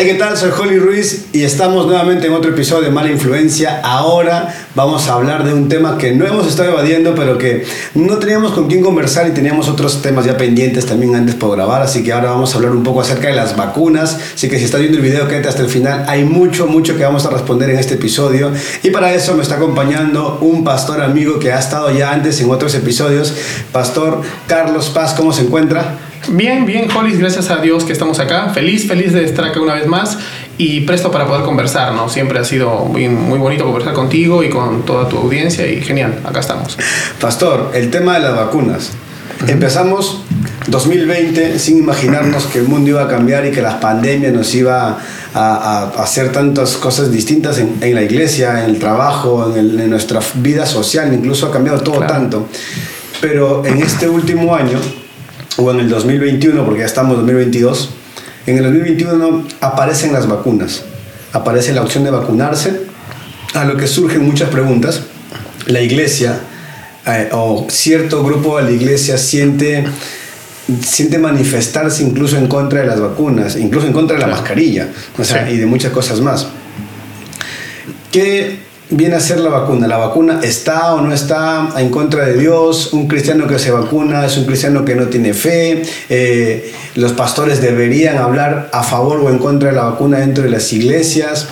Hey, ¿qué tal? Soy Holly Ruiz y estamos nuevamente en otro episodio de Mala Influencia. Ahora vamos a hablar de un tema que no hemos estado evadiendo, pero que no teníamos con quién conversar y teníamos otros temas ya pendientes también antes por grabar. Así que ahora vamos a hablar un poco acerca de las vacunas. Así que si estás viendo el video, quédate hasta el final. Hay mucho, mucho que vamos a responder en este episodio. Y para eso me está acompañando un pastor amigo que ha estado ya antes en otros episodios. Pastor Carlos Paz, ¿cómo se encuentra? Bien, bien, Hollis, gracias a Dios que estamos acá. Feliz, feliz de estar acá una vez más y presto para poder conversar, ¿no? Siempre ha sido muy, muy bonito conversar contigo y con toda tu audiencia y genial, acá estamos. Pastor, el tema de las vacunas. Empezamos 2020 sin imaginarnos que el mundo iba a cambiar y que la pandemia nos iba a, hacer tantas cosas distintas en, la iglesia, en el trabajo, en, nuestra vida social, incluso ha cambiado todo tanto. Pero en este último año o en el 2021, porque ya estamos en 2022, en el 2021 aparecen las vacunas, aparece la opción de vacunarse, a lo que surgen muchas preguntas. La iglesia eh, o cierto grupo de la iglesia siente, siente manifestarse incluso en contra de las vacunas, incluso en contra de la mascarilla y de muchas cosas más. ¿Qué viene a ser la vacuna. La vacuna está o no está en contra de Dios. Un cristiano que se vacuna es un cristiano que no tiene fe. Eh, los pastores deberían hablar a favor o en contra de la vacuna dentro de las iglesias.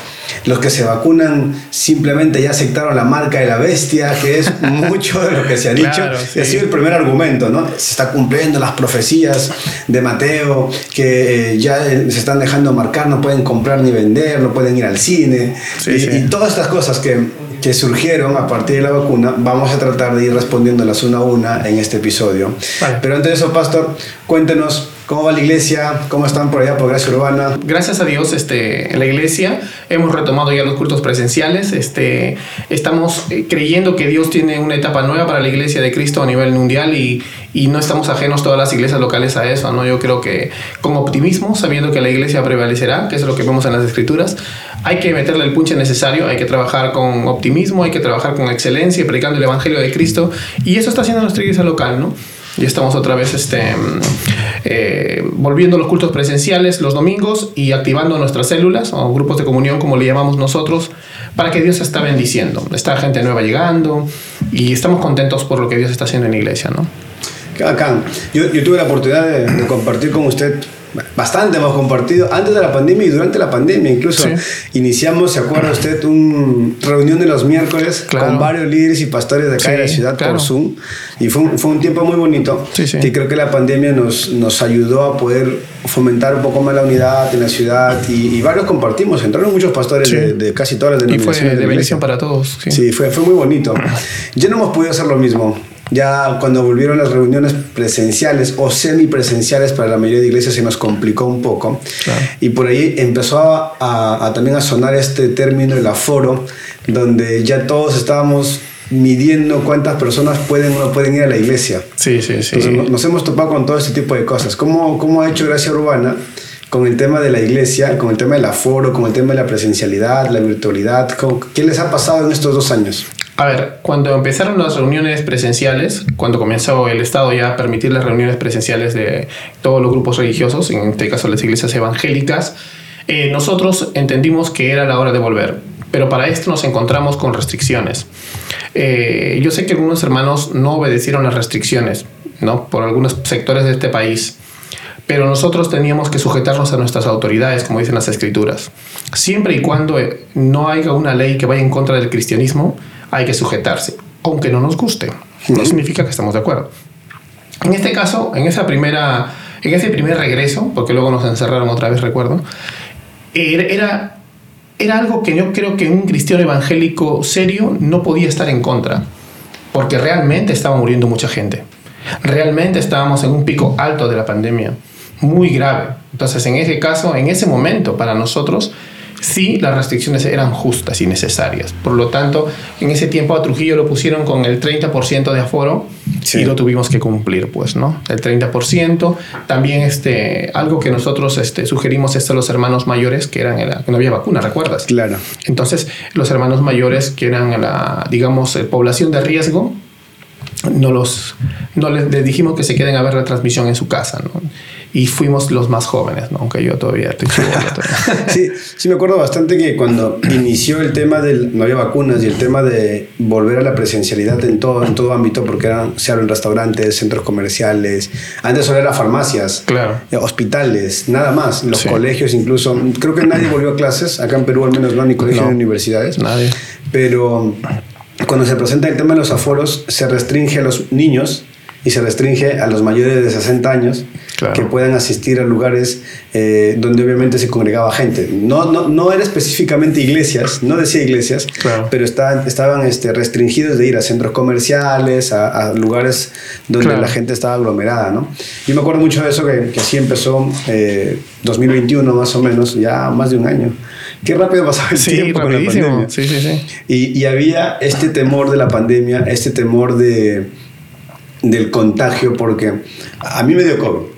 Los que se vacunan simplemente ya aceptaron la marca de la bestia, que es mucho de lo que se ha dicho. Claro, Ha sido el primer argumento, ¿no? Se está cumpliendo las profecías de Mateo, que eh, ya eh, se están dejando marcar, no pueden comprar ni vender, no pueden ir al cine. y, todas estas cosas que, que surgieron a partir de la vacuna, vamos a tratar de ir respondiéndolas una a una en este episodio. Pero antes de eso, Pastor, cuéntenos ¿Cómo va la iglesia? ¿Cómo están por allá por Gracia Urbana? Gracias a Dios, este, en la iglesia hemos retomado ya los cultos presenciales. Este, estamos eh, creyendo que Dios tiene una etapa nueva para la iglesia de Cristo a nivel mundial y, y no estamos ajenos todas las iglesias locales a eso. ¿no? Yo creo que con optimismo, sabiendo que la iglesia prevalecerá, que es lo que vemos en las escrituras, hay que meterle el punche necesario, hay que trabajar con optimismo, hay que trabajar con excelencia, predicando el Evangelio de Cristo. Y eso está haciendo nuestra iglesia local, ¿no? Y estamos otra vez este, eh, volviendo a los cultos presenciales los domingos y activando nuestras células o grupos de comunión, como le llamamos nosotros, para que Dios está bendiciendo. Está gente nueva llegando y estamos contentos por lo que Dios está haciendo en la iglesia. ¿no? Acá, yo, tuve la oportunidad de compartir con usted bastante hemos compartido antes de la pandemia y durante la pandemia. Incluso iniciamos, ¿se acuerda usted? Una reunión de los miércoles con varios líderes y pastores de acá de la ciudad por Zoom. Y fue un, fue un tiempo muy bonito. Y creo que la pandemia nos, nos ayudó a poder fomentar un poco más la unidad en la ciudad. Y, varios compartimos. Entraron muchos pastores de, casi todas las denominaciones. Y fue de, bendición para todos. Sí, fue, fue muy bonito. Ya no hemos podido hacer lo mismo ya cuando volvieron las reuniones presenciales o semipresenciales para la mayoría de iglesias se nos complicó un poco. Y por ahí empezó a, también a sonar este término, el aforo, donde ya todos estábamos midiendo cuántas personas pueden o no pueden ir a la iglesia. Sí, sí, sí. Entonces nos hemos topado con todo este tipo de cosas. ¿Cómo, cómo ha hecho Gracia Urbana con el tema de la iglesia, con el tema del aforo, con el tema de la presencialidad, la virtualidad? ¿Qué les ha pasado en estos dos años? A ver, cuando empezaron las reuniones presenciales, cuando comenzó el Estado ya a permitir las reuniones presenciales de todos los grupos religiosos, en este caso las iglesias evangélicas, eh, nosotros entendimos que era la hora de volver, pero para esto nos encontramos con restricciones. Eh, yo sé que algunos hermanos no obedecieron las restricciones, ¿no? Por algunos sectores de este país. Pero nosotros teníamos que sujetarnos a nuestras autoridades, como dicen las escrituras. Siempre y cuando no haya una ley que vaya en contra del cristianismo, hay que sujetarse, aunque no nos guste. No significa que estamos de acuerdo. En este caso, en, esa primera, en ese primer regreso, porque luego nos encerraron otra vez, recuerdo, era, era algo que yo creo que un cristiano evangélico serio no podía estar en contra, porque realmente estaba muriendo mucha gente. Realmente estábamos en un pico alto de la pandemia, muy grave. Entonces, en ese caso, en ese momento, para nosotros, sí las restricciones eran justas y necesarias. Por lo tanto, en ese tiempo a Trujillo lo pusieron con el 30% de aforo y lo tuvimos que cumplir, pues, ¿no? El 30%. También este, algo que nosotros este, sugerimos es a los hermanos mayores que eran que no había vacuna, ¿recuerdas? Claro. Entonces, los hermanos mayores que eran la, digamos, población de riesgo, no los no les, dijimos que se queden a ver la transmisión en su casa, ¿no? Y fuimos los más jóvenes, ¿no? aunque yo todavía estoy sí, sí, me acuerdo bastante que cuando inició el tema del no había vacunas y el tema de volver a la presencialidad en todo, en todo ámbito, porque eran, se abren restaurantes, centros comerciales, antes solo eran farmacias, claro. Eh, hospitales, nada más, los colegios incluso. Creo que nadie volvió a clases, acá en Perú al menos no, ni colegios ni universidades. Nadie. Pero cuando se presenta el tema de los aforos, se restringe a los niños y se restringe a los mayores de 60 años que puedan asistir a lugares eh, donde obviamente se congregaba gente. No, no, no era específicamente iglesias, no decía iglesias, pero estaban, estaban este, restringidos de ir a centros comerciales, a, lugares donde la gente estaba aglomerada. ¿no? Yo me acuerdo mucho de eso que, que así empezó eh, 2021 más o menos, ya más de un año. Qué rápido pasaba el tiempo con la pandemia. Sí, sí, sí. Y, y había este temor de la pandemia, este temor de del contagio porque a mí me dio COVID.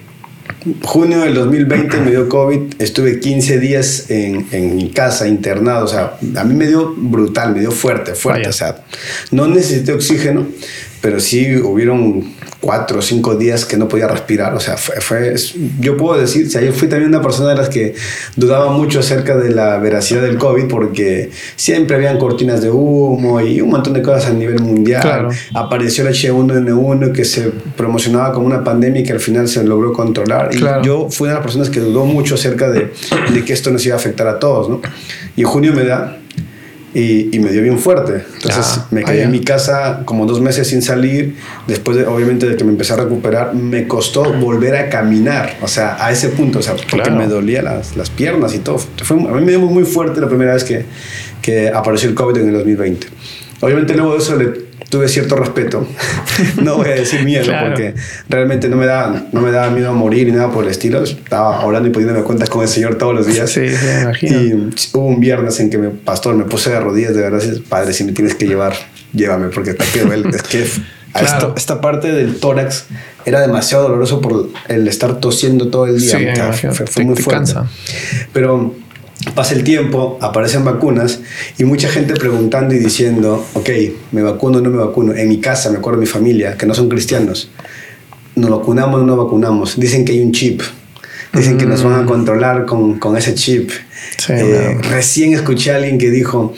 Junio del 2020 me dio COVID, estuve 15 días en, en mi casa internado, o sea, a mí me dio brutal, me dio fuerte, fuerte, o sea, no necesité oxígeno, pero sí hubieron cuatro o cinco días que no podía respirar. O sea, fue, yo puedo decir, o sea, yo fui también una persona de las que dudaba mucho acerca de la veracidad del COVID porque siempre habían cortinas de humo y un montón de cosas a nivel mundial. Apareció el H1N1 que se promocionaba como una pandemia y que al final se logró controlar. Y yo fui una de las personas que dudó mucho acerca de, de que esto nos iba a afectar a todos. ¿no? Y en junio me da y, y, me dio bien fuerte. Entonces ah, me quedé en mi casa como dos meses sin salir. Después, de, obviamente, de que me empecé a recuperar, me costó volver a caminar. O sea, a ese punto, o sea, porque me dolía las, las, piernas y todo. Fue, a mí me dio muy fuerte la primera vez que, que apareció el COVID en el 2020. Obviamente, luego de eso le tuve cierto respeto. no voy a decir miedo, porque realmente no me, da, no me daba miedo a morir ni nada por el estilo. Estaba orando y poniéndome cuentas con el Señor todos los días. Sí, me imagino. Y hubo un viernes en que mi pastor me puse de rodillas, de verdad, padre, si me tienes que llevar, llévame, porque te quiero Es que esta, esta, parte del tórax era demasiado doloroso por el estar tosiendo todo el día. Sí, fue, muy fuerte. Pero Pasa el tiempo, aparecen vacunas y mucha gente preguntando y diciendo, ok, ¿me vacuno o no me vacuno? En mi casa, me acuerdo de mi familia, que no son cristianos, ¿nos vacunamos o no vacunamos? Dicen que hay un chip, dicen que nos van a mm. controlar con, con ese chip. Eh, recién escuché a alguien que dijo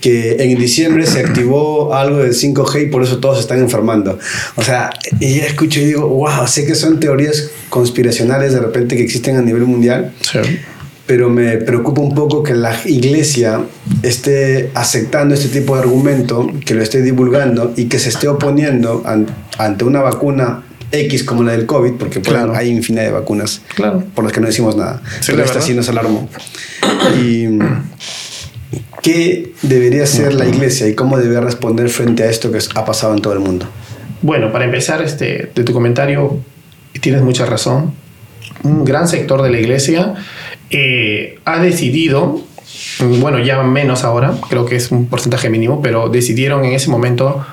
que en diciembre se activó algo del 5G y por eso todos están enfermando. O sea, y ya escucho y digo, wow, sé que son teorías conspiracionales de repente que existen a nivel mundial. Sí pero me preocupa un poco que la iglesia esté aceptando este tipo de argumento, que lo esté divulgando y que se esté oponiendo ante una vacuna X como la del COVID, porque hay infinidad de vacunas por las que no decimos nada. pero esta sí nos alarmó. Y qué debería ser la iglesia y cómo debería responder frente a esto que ha pasado en todo el mundo. Bueno, para empezar, este, de tu comentario, tienes mucha razón. Un gran sector de la iglesia eh, ha decidido, bueno, ya menos ahora, creo que es un porcentaje mínimo, pero decidieron en ese momento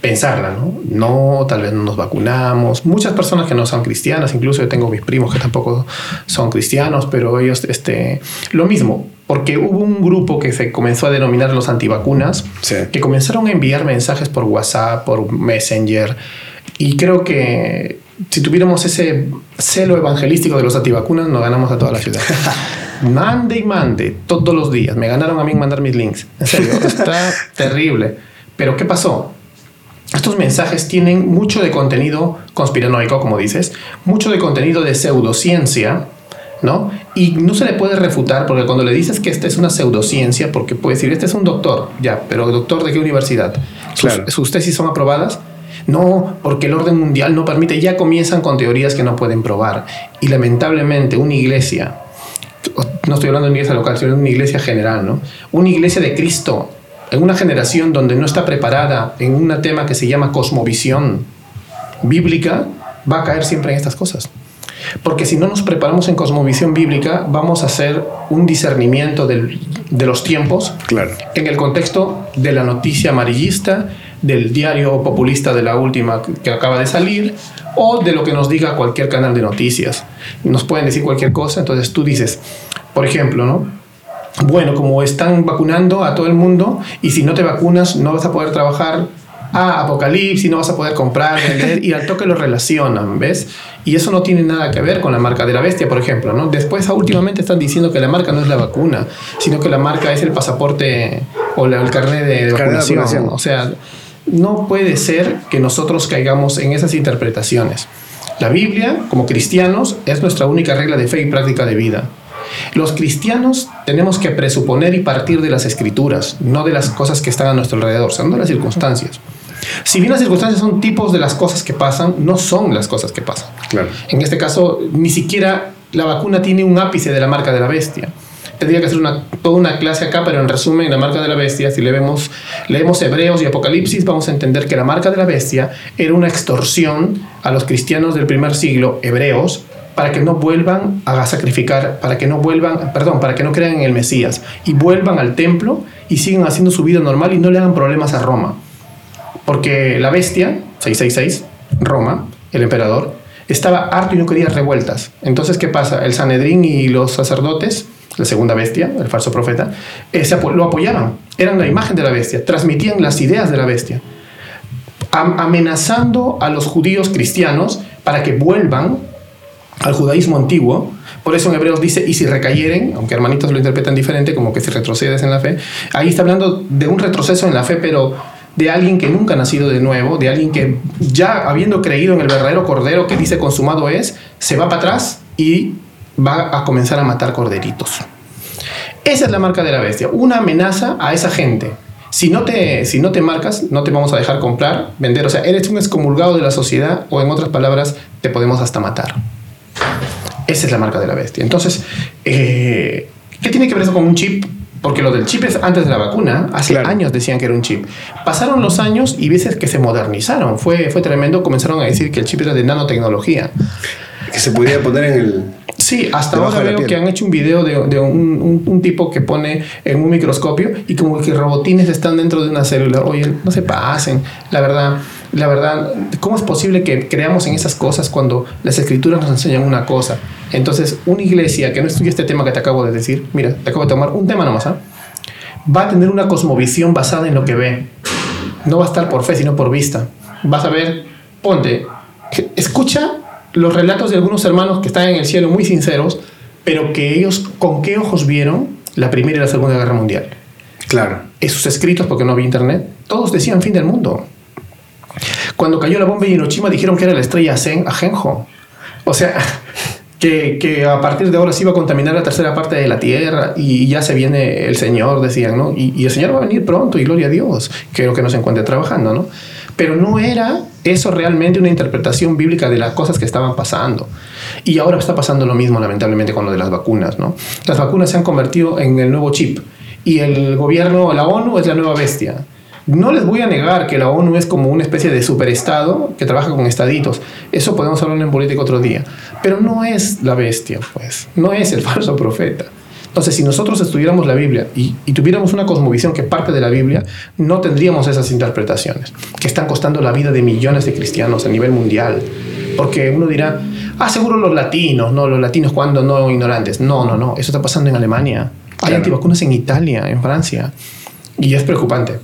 pensarla, ¿no? No, tal vez no nos vacunamos. Muchas personas que no son cristianas, incluso yo tengo mis primos que tampoco son cristianos, pero ellos, este, lo mismo, porque hubo un grupo que se comenzó a denominar los antivacunas, que comenzaron a enviar mensajes por WhatsApp, por Messenger, y creo que si tuviéramos ese celo evangelístico de los antivacunas, nos ganamos a toda la ciudad. mande y mande todos los días. Me ganaron a mí mandar mis links. En serio, está terrible. Pero ¿qué pasó? Estos mensajes tienen mucho de contenido conspiranoico, como dices, mucho de contenido de pseudociencia, ¿no? Y no se le puede refutar porque cuando le dices que esta es una pseudociencia, porque puede decir, este es un doctor, ya, pero doctor de qué universidad? Claro. ¿Sus tesis son aprobadas? No, porque el orden mundial no permite, ya comienzan con teorías que no pueden probar. Y lamentablemente una iglesia, no estoy hablando de una iglesia local, sino de una iglesia general, ¿no? Una iglesia de Cristo, en una generación donde no está preparada en un tema que se llama cosmovisión bíblica, va a caer siempre en estas cosas. Porque si no nos preparamos en cosmovisión bíblica, vamos a hacer un discernimiento de los tiempos claro. en el contexto de la noticia amarillista, del diario populista de la última que acaba de salir o de lo que nos diga cualquier canal de noticias. Nos pueden decir cualquier cosa, entonces tú dices, por ejemplo, ¿no? Bueno, como están vacunando a todo el mundo y si no te vacunas no vas a poder trabajar ah, Apocalipsis, no vas a poder comprar, vender, y al toque lo relacionan, ¿ves? Y eso no tiene nada que ver con la marca de la bestia, por ejemplo, ¿no? Después, últimamente están diciendo que la marca no es la vacuna, sino que la marca es el pasaporte o el carnet de, vacunación. O sea, no puede ser que nosotros caigamos en esas interpretaciones. La Biblia, como cristianos, es nuestra única regla de fe y práctica de vida. Los cristianos tenemos que presuponer y partir de las escrituras, no de las cosas que están a nuestro alrededor, son de las circunstancias. Si bien las circunstancias son tipos de las cosas que pasan, no son las cosas que pasan. Claro. En este caso, ni siquiera la vacuna tiene un ápice de la marca de la bestia. Tendría que hacer una, toda una clase acá, pero en resumen, la marca de la bestia, si leemos, leemos Hebreos y Apocalipsis, vamos a entender que la marca de la bestia era una extorsión a los cristianos del primer siglo, hebreos, para que no vuelvan a sacrificar, para que no vuelvan, perdón, para que no crean en el Mesías y vuelvan al templo y sigan haciendo su vida normal y no le hagan problemas a Roma. Porque la bestia, 666, Roma, el emperador, estaba harto y no quería revueltas. Entonces, ¿qué pasa? El Sanedrín y los sacerdotes, la segunda bestia, el falso profeta, eh, lo apoyaban. Eran la imagen de la bestia, transmitían las ideas de la bestia, amenazando a los judíos cristianos para que vuelvan al judaísmo antiguo. Por eso en Hebreos dice, y si recayeren, aunque hermanitos lo interpretan diferente, como que si retrocedes en la fe, ahí está hablando de un retroceso en la fe, pero de alguien que nunca ha nacido de nuevo, de alguien que ya habiendo creído en el verdadero cordero que dice consumado es, se va para atrás y va a comenzar a matar corderitos. Esa es la marca de la bestia, una amenaza a esa gente. Si no, te, si no te marcas, no te vamos a dejar comprar, vender, o sea, eres un excomulgado de la sociedad o en otras palabras, te podemos hasta matar. Esa es la marca de la bestia. Entonces, eh, ¿qué tiene que ver eso con un chip? Porque lo del chip es antes de la vacuna. Hace años decían que era un chip. Pasaron los años y veces que se modernizaron. Fue, fue tremendo. Comenzaron a decir que el chip era de nanotecnología. Que se podía poner en el... Sí, hasta ahora veo que han hecho un video de, de un, un, tipo que pone en un microscopio y como que robotines están dentro de una célula. Oye, no se pasen. La verdad, la verdad, ¿cómo es posible que creamos en esas cosas cuando las escrituras nos enseñan una cosa? Entonces, una iglesia que no estudia este tema que te acabo de decir, mira, te acabo de tomar un tema nomás, ¿ah? va a tener una cosmovisión basada en lo que ve. No va a estar por fe, sino por vista. Vas a ver, ponte, escucha los relatos de algunos hermanos que están en el cielo muy sinceros, pero que ellos con qué ojos vieron la Primera y la Segunda Guerra Mundial. Claro. Esos escritos, porque no había internet, todos decían fin del mundo. Cuando cayó la bomba en Hiroshima dijeron que era la estrella Zen Ajenjo. O sea, que, que, a partir de ahora se iba a contaminar la tercera parte de la Tierra y ya se viene el Señor, decían, ¿no? Y, y el Señor va a venir pronto y gloria a Dios, que lo que nos encuentre trabajando, ¿no? Pero no era eso realmente una interpretación bíblica de las cosas que estaban pasando. Y ahora está pasando lo mismo, lamentablemente, con lo de las vacunas, ¿no? Las vacunas se han convertido en el nuevo chip y el gobierno, la ONU es la nueva bestia. No les voy a negar que la ONU es como una especie de superestado que trabaja con estaditos. Eso podemos hablar en política otro día. Pero no es la bestia, pues. No es el falso profeta. Entonces, si nosotros estudiáramos la Biblia y, y, tuviéramos una cosmovisión que parte de la Biblia, no tendríamos esas interpretaciones que están costando la vida de millones de cristianos a nivel mundial. Porque uno dirá, ah, seguro los latinos, no, los latinos cuando no ignorantes. No, no, no, eso está pasando en Alemania. Hay antivacunas en Italia, en Francia. Y es preocupante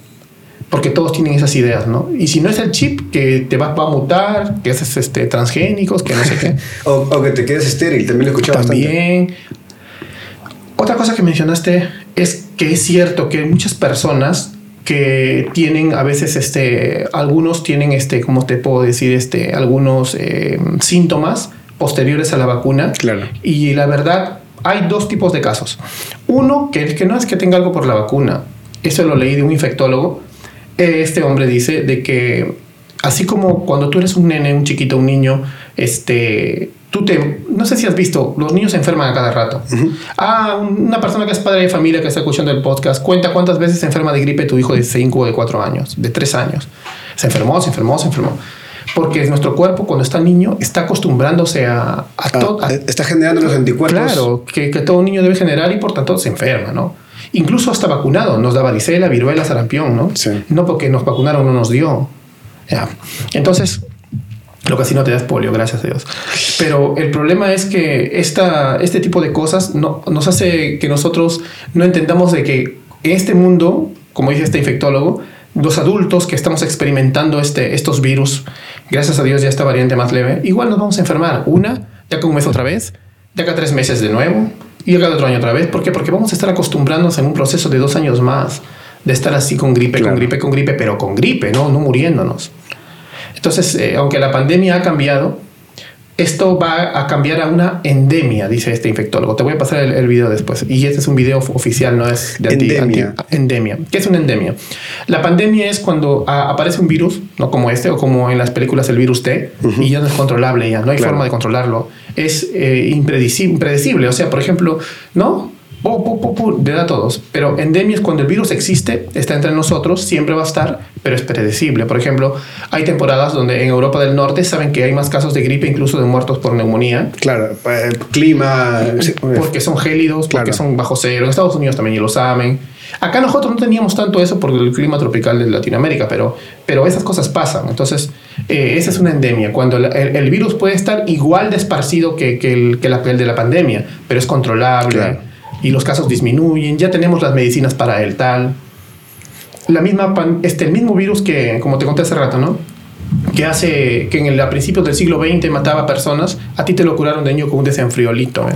porque todos tienen esas ideas, ¿no? Y si no es el chip que te va, a mutar, que haces este, transgénicos, que no sé qué. o, que te quedes estéril, también lo escuchaba También. Otra cosa que mencionaste es que es cierto que muchas personas que tienen a veces este algunos tienen este cómo te puedo decir este algunos eh, síntomas posteriores a la vacuna. Claro. y la verdad hay dos tipos de casos. Uno que, que no es que tenga algo por la vacuna eso lo leí de un infectólogo este hombre dice de que así como cuando tú eres un nene, un chiquito, un niño, este, tú te, no sé si has visto, los niños se enferman a cada rato. Ah, una persona que es padre de familia que está escuchando el podcast, cuenta cuántas veces se enferma de gripe tu hijo de 5 o de 4 años, de 3 años. Se enfermó, se enfermó, se enfermó. Porque nuestro cuerpo, cuando está niño, está acostumbrándose a, a ah, todo. está generando los anticuerpos. Claro, que, que todo niño debe generar y por tanto se enferma, ¿no? Incluso hasta vacunado, nos da varicela, viruela, sarampión, ¿no? No porque nos vacunaron no nos dio. Ya. Entonces, lo que así no te das polio, gracias a Dios. Pero el problema es que esta, este tipo de cosas no, nos hace que nosotros no entendamos de que en este mundo, como dice este infectólogo, los adultos que estamos experimentando este, estos virus, gracias a Dios ya esta variante más leve, igual nos vamos a enfermar. Una, ya con un mes otra vez, ya cada tres meses de nuevo, y cada otro año otra vez. ¿Por qué? Porque vamos a estar acostumbrándonos en un proceso de dos años más de estar así con gripe, con gripe, con gripe, pero con gripe, ¿no? No muriéndonos. Entonces, eh, aunque la pandemia ha cambiado, esto va a cambiar a una endemia, dice este infectólogo. Te voy a pasar el, video después. Y este es un video oficial, no es de endemia. endemia. ¿Qué es una endemia? La pandemia es cuando aparece un virus, no como este o como en las películas el virus T, y ya no es controlable, ya no hay forma de controlarlo. Es eh, impredecible. O sea, por ejemplo, ¿no? De a todos. Pero endemia es cuando el virus existe, está entre nosotros, siempre va a estar, pero es predecible. Por ejemplo, hay temporadas donde en Europa del Norte saben que hay más casos de gripe, incluso de muertos por neumonía. Claro, el clima. Porque son gélidos, porque son bajo cero. En Estados Unidos también ya lo saben. Acá nosotros no teníamos tanto eso por el clima tropical de Latinoamérica, pero, pero esas cosas pasan. Entonces, eh, esa es una endemia, cuando el, virus puede estar igual de esparcido que, el, que la, el de la pandemia, pero es controlable y los casos disminuyen, ya tenemos las medicinas para el tal. La misma, este, el mismo virus que, como te conté hace rato, ¿no? que hace que en el, a principios del siglo XX mataba personas, a ti te lo curaron de niño con un desenfriolito. ¿eh?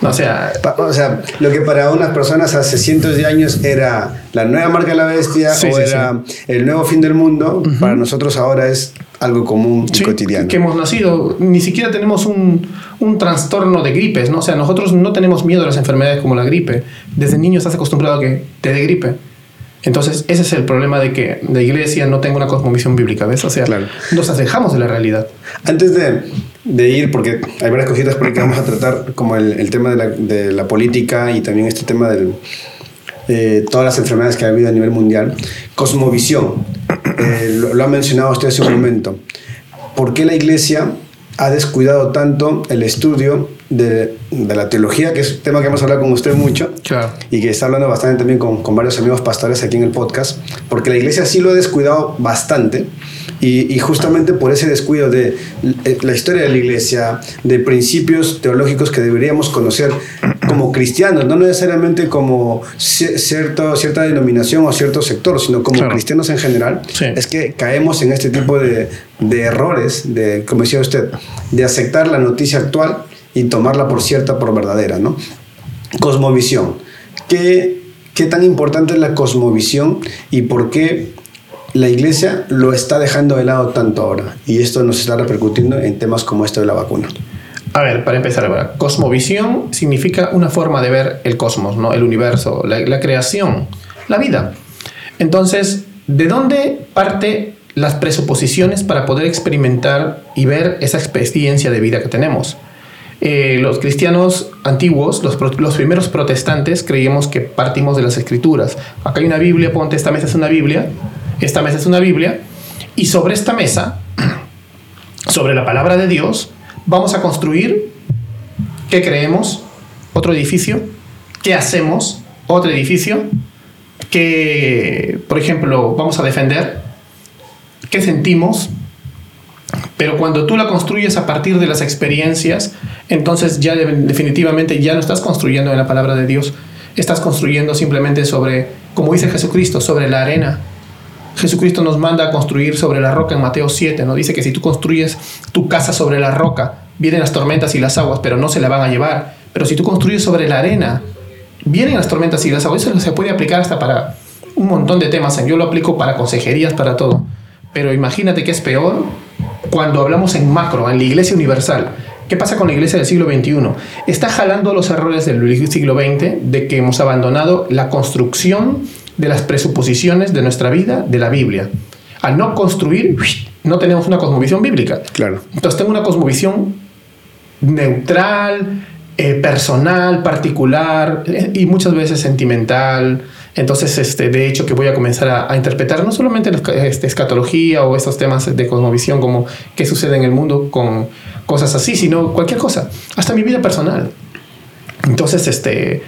No, o, sea, o sea, lo que para unas personas hace cientos de años era la nueva marca de la bestia o era el nuevo fin del mundo, para nosotros ahora es algo común y cotidiano. Que hemos nacido, ni siquiera tenemos un, un, trastorno de gripes, ¿no? O sea, nosotros no tenemos miedo a las enfermedades como la gripe. Desde niño estás acostumbrado a que te dé gripe. Entonces, ese es el problema de que la iglesia no tenga una cosmovisión bíblica, ¿ves? O sea, nos alejamos de la realidad. Antes de, de, ir, porque hay varias cositas por que vamos a tratar, como el, el tema de la, de la, política y también este tema de eh, todas las enfermedades que ha habido a nivel mundial. Cosmovisión, eh, lo, lo, ha mencionado usted hace un momento. ¿Por qué la iglesia ha descuidado tanto el estudio de, de, la teología, que es un tema que hemos hablado con usted mucho y que está hablando bastante también con, con, varios amigos pastores aquí en el podcast, porque la iglesia sí lo ha descuidado bastante y, y, justamente por ese descuido de la historia de la iglesia, de principios teológicos que deberíamos conocer como cristianos, no necesariamente como cierto, cierta denominación o cierto sector, sino como cristianos en general, es que caemos en este tipo de, de errores, de, como decía usted, de aceptar la noticia actual y tomarla por cierta, por verdadera, ¿no? Cosmovisión. ¿Qué, ¿Qué tan importante es la cosmovisión y por qué la iglesia lo está dejando de lado tanto ahora? Y esto nos está repercutiendo en temas como esto de la vacuna. A ver, para empezar, cosmovisión significa una forma de ver el cosmos, ¿no? el universo, la, la creación, la vida. Entonces, ¿de dónde parte las presuposiciones para poder experimentar y ver esa experiencia de vida que tenemos? Eh, los cristianos antiguos, los, primeros protestantes, creíamos que partimos de las escrituras. Acá hay una Biblia, ponte, esta mesa es una Biblia, esta mesa es una Biblia, y sobre esta mesa, sobre la palabra de Dios, vamos a construir, ¿qué creemos? Otro edificio, ¿qué hacemos? Otro edificio, ¿qué, por ejemplo, vamos a defender? ¿Qué sentimos? Pero cuando tú la construyes a partir de las experiencias, entonces ya definitivamente ya no estás construyendo en la palabra de Dios, estás construyendo simplemente sobre, como dice Jesucristo, sobre la arena. Jesucristo nos manda a construir sobre la roca en Mateo 7, ¿no? Dice que si tú construyes tu casa sobre la roca, vienen las tormentas y las aguas, pero no se la van a llevar. Pero si tú construyes sobre la arena, vienen las tormentas y las aguas. Eso se puede aplicar hasta para un montón de temas. Yo lo aplico para consejerías, para todo. Pero imagínate que es peor cuando hablamos en macro, en la iglesia universal. ¿Qué pasa con la iglesia del siglo XXI? Está jalando los errores del siglo XX de que hemos abandonado la construcción de las presuposiciones de nuestra vida de la Biblia. Al no construir, no tenemos una cosmovisión bíblica. Claro. Entonces tengo una cosmovisión neutral, eh, personal, particular eh, y muchas veces sentimental, entonces, este, de hecho, que voy a comenzar a, interpretar no solamente la este, escatología o estos temas de cosmovisión como qué sucede en el mundo con cosas así, sino cualquier cosa, hasta mi vida personal. Entonces, este,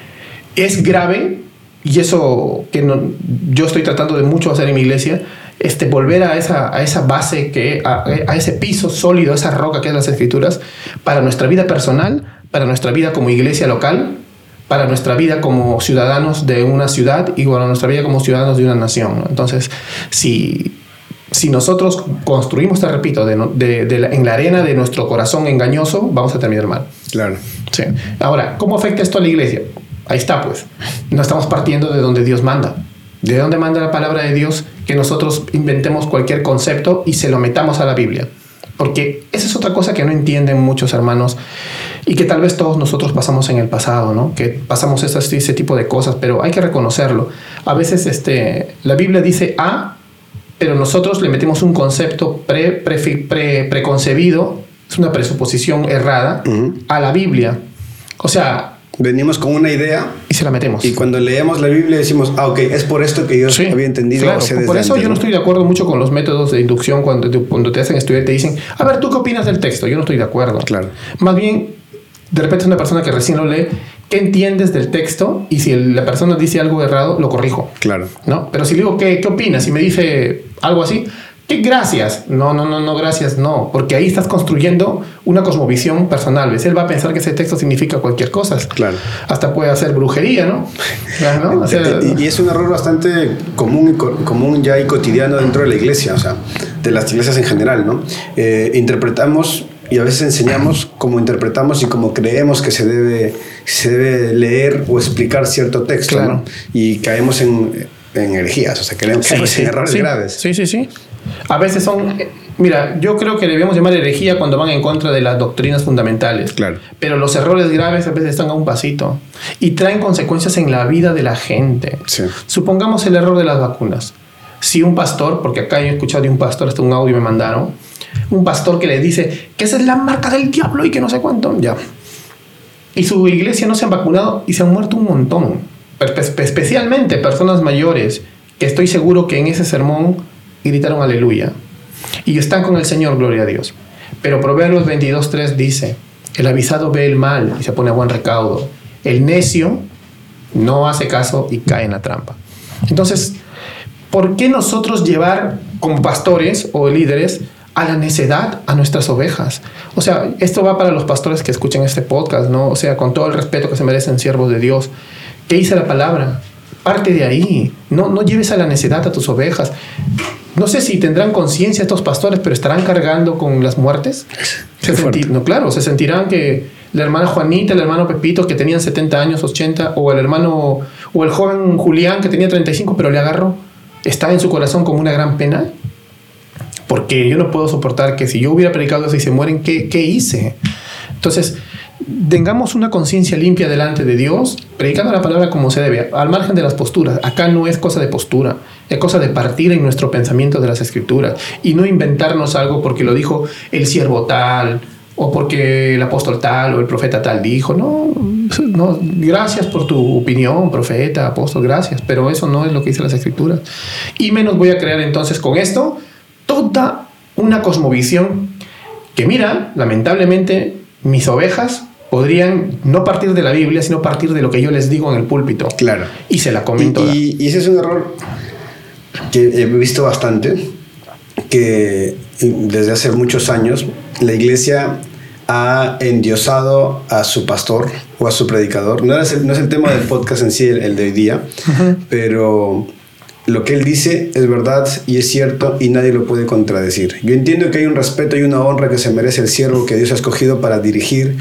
es grave y eso que no, yo estoy tratando de mucho hacer en mi iglesia, este, volver a esa, a esa base, que, a, a ese piso sólido, a esa roca que es las escrituras, para nuestra vida personal, para nuestra vida como iglesia local para nuestra vida como ciudadanos de una ciudad y para nuestra vida como ciudadanos de una nación. Entonces, si, si nosotros construimos, te repito, de, de, en la arena de nuestro corazón engañoso, vamos a terminar mal. Claro. Sí. Ahora, ¿cómo afecta esto a la iglesia? Ahí está, pues. No estamos partiendo de donde Dios manda. ¿De dónde manda la palabra de Dios? Que nosotros inventemos cualquier concepto y se lo metamos a la Biblia. Porque esa es otra cosa que no entienden muchos hermanos y que tal vez todos nosotros pasamos en el pasado, ¿no? Que pasamos ese, ese tipo de cosas, pero hay que reconocerlo. A veces este, la Biblia dice A, pero nosotros le metemos un concepto pre, pre, preconcebido, es una presuposición errada, a la Biblia. O sea, venimos con una idea y se la metemos. Y cuando leemos la Biblia decimos, ah, ok, es por esto que yo había entendido. por eso yo no estoy de acuerdo mucho con los métodos de inducción cuando te, cuando te hacen estudiar y te dicen, a ver, ¿tú qué opinas del texto? Yo no estoy de acuerdo. Claro. Más bien, de repente es una persona que recién lo lee, ¿qué entiendes del texto? Y si la persona dice algo errado, lo corrijo. Claro. ¿No? Pero si le digo, ¿qué, qué opinas? Y me dice algo así, ¿Qué gracias? No, no, no, no, gracias, no. Porque ahí estás construyendo una cosmovisión personal. ¿ves? Él va a pensar que ese texto significa cualquier cosa. Claro. Hasta puede hacer brujería, ¿no? y, es un error bastante común, común ya y cotidiano dentro de la iglesia, o sea, de las iglesias en general, ¿no? Eh, interpretamos y a veces enseñamos como interpretamos y como creemos que se debe, se debe leer o explicar cierto texto, ¿no? Y caemos en, en herejías, o sea, creemos que en errores graves. Sí, sí, sí. A veces son... Mira, yo creo que debemos llamar herejía cuando van en contra de las doctrinas fundamentales. Claro. Pero los errores graves a veces están a un pasito y traen consecuencias en la vida de la gente. Supongamos el error de las vacunas. Si un pastor, porque acá he escuchado de un pastor, hasta un audio me mandaron, un pastor que le dice que esa es la marca del diablo y que no sé cuánto, ya. Y su iglesia no se han vacunado y se han muerto un montón. Especialmente personas mayores, que estoy seguro que en ese sermón gritaron aleluya. Y están con el Señor, gloria a Dios. Pero Proverbios 22.3 dice, el avisado ve el mal y se pone a buen recaudo. El necio no hace caso y cae en la trampa. Entonces, ¿por qué nosotros llevar como pastores o líderes a la necedad a nuestras ovejas? O sea, esto va para los pastores que escuchen este podcast, ¿no? O sea, con todo el respeto que se merecen siervos de Dios. ¿Qué dice la palabra? Parte de ahí. No, no lleves a la necedad a tus ovejas no sé si tendrán conciencia estos pastores, pero estarán cargando con las muertes. no, claro, se sentirán que la hermana Juanita, el hermano Pepito, que tenían 70 años, 80, o el hermano, o el joven Julián, que tenía 35, pero le agarro, está en su corazón como una gran pena. Porque yo no puedo soportar que si yo hubiera predicado eso y se mueren, ¿qué, qué hice? Entonces, tengamos una conciencia limpia delante de Dios, predicando la palabra como se debe, al margen de las posturas. Acá no es cosa de postura, es cosa de partir en nuestro pensamiento de las escrituras y no inventarnos algo porque lo dijo el siervo tal o porque el apóstol tal o el profeta tal dijo. No, no, gracias por tu opinión, profeta, apóstol, gracias, pero eso no es lo que dice las escrituras. Y menos voy a crear entonces con esto toda una cosmovisión que mira, lamentablemente, mis ovejas podrían no partir de la Biblia, sino partir de lo que yo les digo en el púlpito. Claro. Y se la comento. Y, y, ese es un error que he visto bastante, que desde hace muchos años la iglesia ha endiosado a su pastor o a su predicador. No es el, no es el tema del podcast en sí, el, de hoy día, pero lo que él dice es verdad y es cierto y nadie lo puede contradecir. Yo entiendo que hay un respeto y una honra que se merece el siervo que Dios ha escogido para dirigir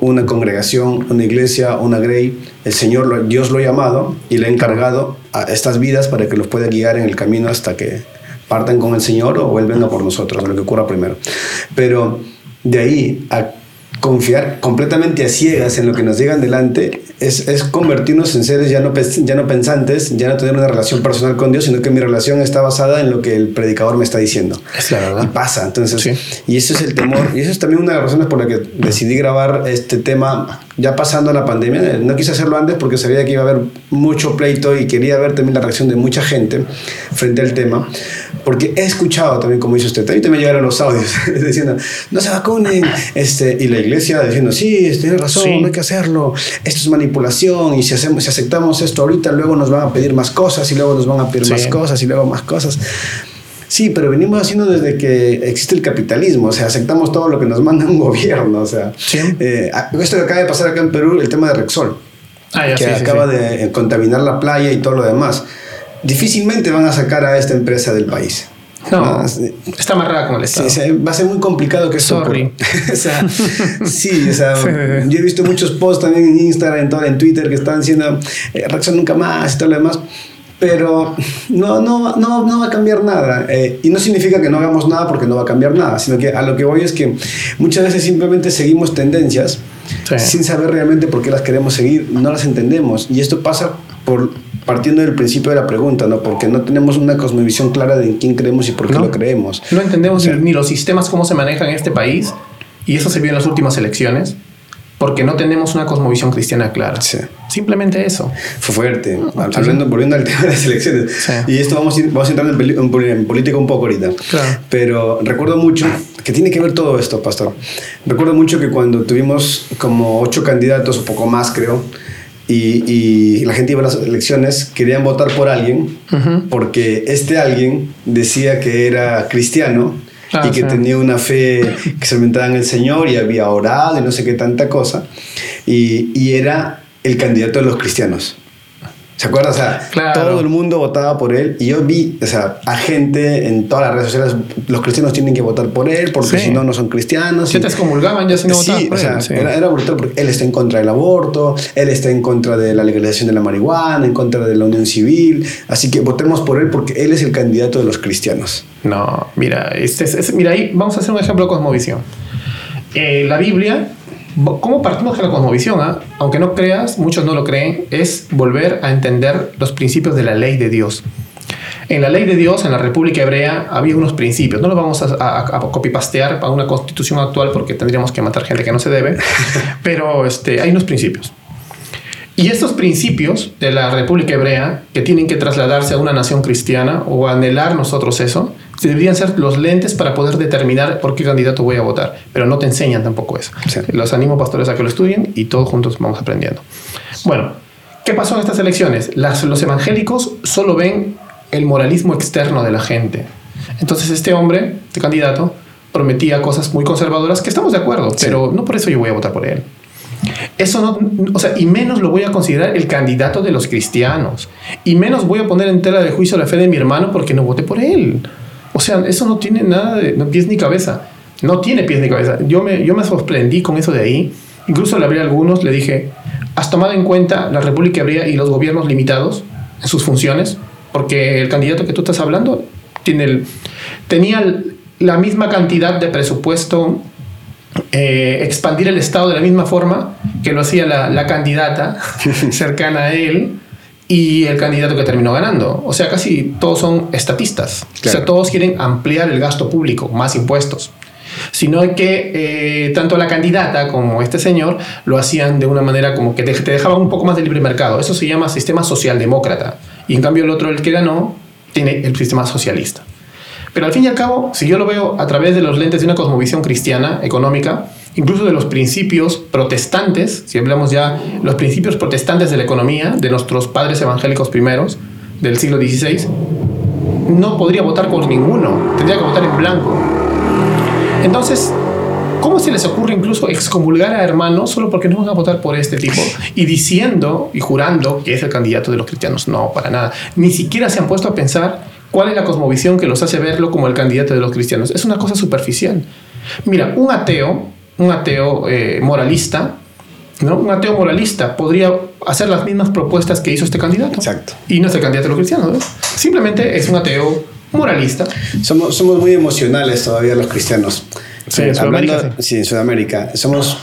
una congregación, una iglesia, una grey. El Señor, Dios lo ha llamado y le ha encargado a estas vidas para que los pueda guiar en el camino hasta que partan con el Señor o vuelven a por nosotros, lo que ocurra primero. Pero de ahí a confiar completamente a ciegas en lo que nos llegan delante es, es, convertirnos en seres ya no, ya no pensantes, ya no tener una relación personal con Dios, sino que mi relación está basada en lo que el predicador me está diciendo. Es la verdad. Y pasa, entonces, y eso es el temor, y eso es también una de las razones por la que decidí grabar este tema ya pasando la pandemia. No quise hacerlo antes porque sabía que iba a haber mucho pleito y quería ver también la reacción de mucha gente frente al tema, porque he escuchado también, como dice usted, también me llegaron los audios diciendo, no se vacunen, este, y la iglesia diciendo, sí, tiene razón, no hay que hacerlo, esto es manipulación, y si, hacemos, si aceptamos esto ahorita, luego nos van a pedir más cosas, y luego nos van a pedir más cosas, y luego más cosas. Sí, pero venimos haciendo desde que existe el capitalismo, o sea, aceptamos todo lo que nos manda un gobierno, o sea. Sí. Eh, esto que acaba de pasar acá en Perú, el tema de Rexol. Ah, ya, que sí, sí, acaba sí. de contaminar la playa y todo lo demás. Difícilmente van a sacar a esta empresa del país. No, Ah, está amarrada con el Estado. sí, va a ser muy complicado que esto Sorry. o sea, sí, o sea, yo he visto muchos posts también en Instagram, en, todo, en Twitter que están diciendo eh, reacción nunca más y todo lo demás. Pero no, no, no, no va a cambiar nada. Eh, y no significa que no hagamos nada porque no va a cambiar nada, sino que a lo que voy es que muchas veces simplemente seguimos tendencias Sí. sin saber realmente por qué las queremos seguir, no las entendemos. Y esto pasa por partiendo del principio de la pregunta, ¿no? Porque no tenemos una cosmovisión clara de en quién creemos y por qué No. lo creemos. No entendemos ni- ni los sistemas cómo se manejan en este país, y eso se vio en las últimas elecciones, porque no tenemos una cosmovisión cristiana clara. Sí. Simplemente eso. Fue fuerte. Hablando, volviendo al tema de las elecciones. Sí. Y esto vamos vamos a entrar en, en política un poco ahorita. Claro. Pero recuerdo mucho que tiene que ver todo esto, pastor. Recuerdo mucho que cuando tuvimos como ocho candidatos o poco más, creo, y, y la gente iba a las elecciones, querían votar por alguien, porque este alguien decía que era cristiano Ah, y que sí. tenía una fe que se alimentaba en el Señor y había orado y no sé qué tanta cosa, y, y era el candidato de los cristianos. ¿Se acuerdan? O sea, Claro. todo el mundo votaba por él y yo vi, o sea, a gente en todas las redes sociales, los cristianos tienen que votar por él porque Sí. si no, no son cristianos. Ya te excomulgaban ya si no sí, por o sea, él, sí. Era, era brutal porque él está en contra del aborto, él está en contra de la legalización de la marihuana, en contra de la unión civil, así que votemos por él porque él es el candidato de los cristianos. No, mira, este es- es- mira ahí vamos a hacer un ejemplo de cosmovisión. Eh, la Biblia, ¿cómo partimos de la cosmovisión? ah? Aunque no creas, muchos no lo creen, es volver a entender los principios de la ley de Dios. En la ley de Dios, en la República Hebrea, había unos principios. No los vamos a, a, a copipastear para una constitución actual porque tendríamos que matar gente que no se debe, pero este, hay unos principios. Y estos principios de la República Hebrea, que tienen que trasladarse a una nación cristiana o anhelar nosotros eso, deberían ser los lentes para poder determinar por qué candidato voy a votar. Pero no te enseñan tampoco eso. Los animo, pastores, a que lo estudien y todos juntos vamos aprendiendo. Bueno, ¿qué pasó en estas elecciones? Las- los evangélicos solo ven el moralismo externo de la gente. Entonces este hombre, este candidato, prometía cosas muy conservadoras que estamos de acuerdo, Sí. pero no por eso yo voy a votar por él. Eso no, o sea, y menos lo voy a considerar el candidato de los cristianos. Y menos voy a poner en tela de juicio la fe de mi hermano porque no voté por él. O sea, eso no tiene nada de no, pies ni cabeza. No tiene pies ni cabeza. Yo me, yo me sorprendí con eso de ahí. Incluso le hablé a algunos, le dije, ¿has tomado en cuenta la República Hebrea y los gobiernos limitados en sus funciones? Porque el candidato que tú estás hablando tiene el, tenía la misma cantidad de presupuesto eh, expandir el Estado de la misma forma que lo hacía la, la candidata cercana a él y el candidato que terminó ganando. O sea, casi todos son estatistas. O sea, Claro. todos quieren ampliar el gasto público, más impuestos. Sino que eh, tanto la candidata como este señor lo hacían de una manera como que te, te dejaban un poco más de libre mercado. Eso se llama sistema socialdemócrata. Y en cambio el otro, el que ganó, tiene el sistema socialista. Pero al fin y al cabo, si yo lo veo a través de los lentes de una cosmovisión cristiana, económica, incluso de los principios protestantes, si hablamos ya los principios protestantes de la economía, de nuestros padres evangélicos primeros del siglo XVI, no podría votar por ninguno, tendría que votar en blanco. Entonces, ¿cómo se les ocurre incluso excomulgar a hermanos solo porque no van a votar por este tipo? Y diciendo y jurando que es el candidato de los cristianos. No, para nada. Ni siquiera se han puesto a pensar cuál es la cosmovisión que los hace verlo como el candidato de los cristianos. Es una cosa superficial. Mira, un ateo, un ateo eh, moralista, ¿no? Un ateo moralista podría hacer las mismas propuestas que hizo este candidato. Exacto. Y no es el candidato de los cristianos. ¿no? Simplemente es un ateo moralista. Somos, somos muy emocionales todavía los cristianos. Sí, en Sudamérica, Hablando- sí, en Sudamérica. Somos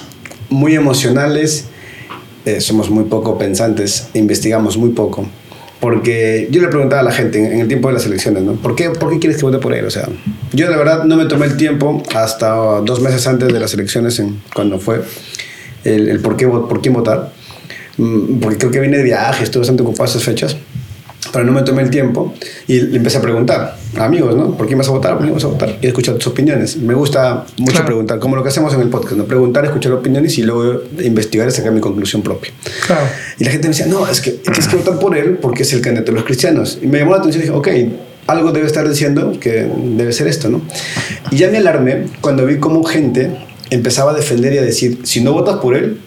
muy emocionales, eh, somos muy poco pensantes, investigamos muy poco. Porque yo le preguntaba a la gente en, el tiempo de las elecciones, ¿no? ¿Por qué, ¿Por qué quieres que vote por él? O sea, yo la verdad no me tomé el tiempo hasta dos meses antes de las elecciones, cuando fue el, por, qué, por quién votar. Mm, Porque creo que vine de viaje, estuve bastante ocupado esas fechas pero no me tomé el tiempo y le empecé a preguntar a amigos, ¿no? ¿Por quién vas a votar? ¿Por quién vas a votar? Y escuchar tus opiniones. Me gusta mucho Claro. preguntar, como lo que hacemos en el podcast, ¿no? Preguntar, escuchar opiniones y luego investigar y sacar mi conclusión propia. Claro. Y la gente me decía, no, es que tienes que votar por él porque es el candidato de los cristianos. Y me llamó la atención y dije, ok, algo debe estar diciendo que debe ser esto, ¿no? Y ya me alarmé cuando vi cómo gente empezaba a defender y a decir, si no votas por él,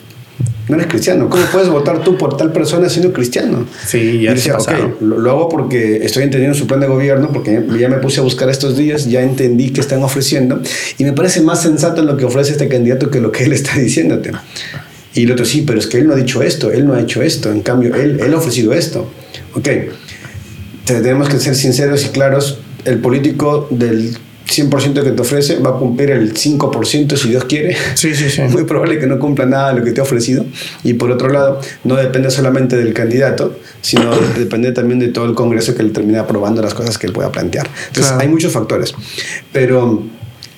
no eres cristiano. ¿Cómo puedes votar tú por tal persona siendo cristiano? Sí, ya Y decía, lo, lo hago porque estoy entendiendo su plan de gobierno, porque ya me puse a buscar estos días, ya entendí qué están ofreciendo, y me parece más sensato lo que ofrece este candidato que lo que él está diciéndote. Y el otro, sí, pero es que él no ha dicho esto, él no ha hecho esto, en cambio, él, él ha ofrecido esto. Ok, te- tenemos que ser sinceros y claros, el político del 100% que te ofrece va a cumplir el 5% si Dios quiere. Sí, sí, sí. Es muy probable que no cumpla nada de lo que te ha ofrecido. Y por otro lado, no depende solamente del candidato, sino depende también de todo el Congreso que le termine aprobando las cosas que él pueda plantear. Entonces, Claro. hay muchos factores. Pero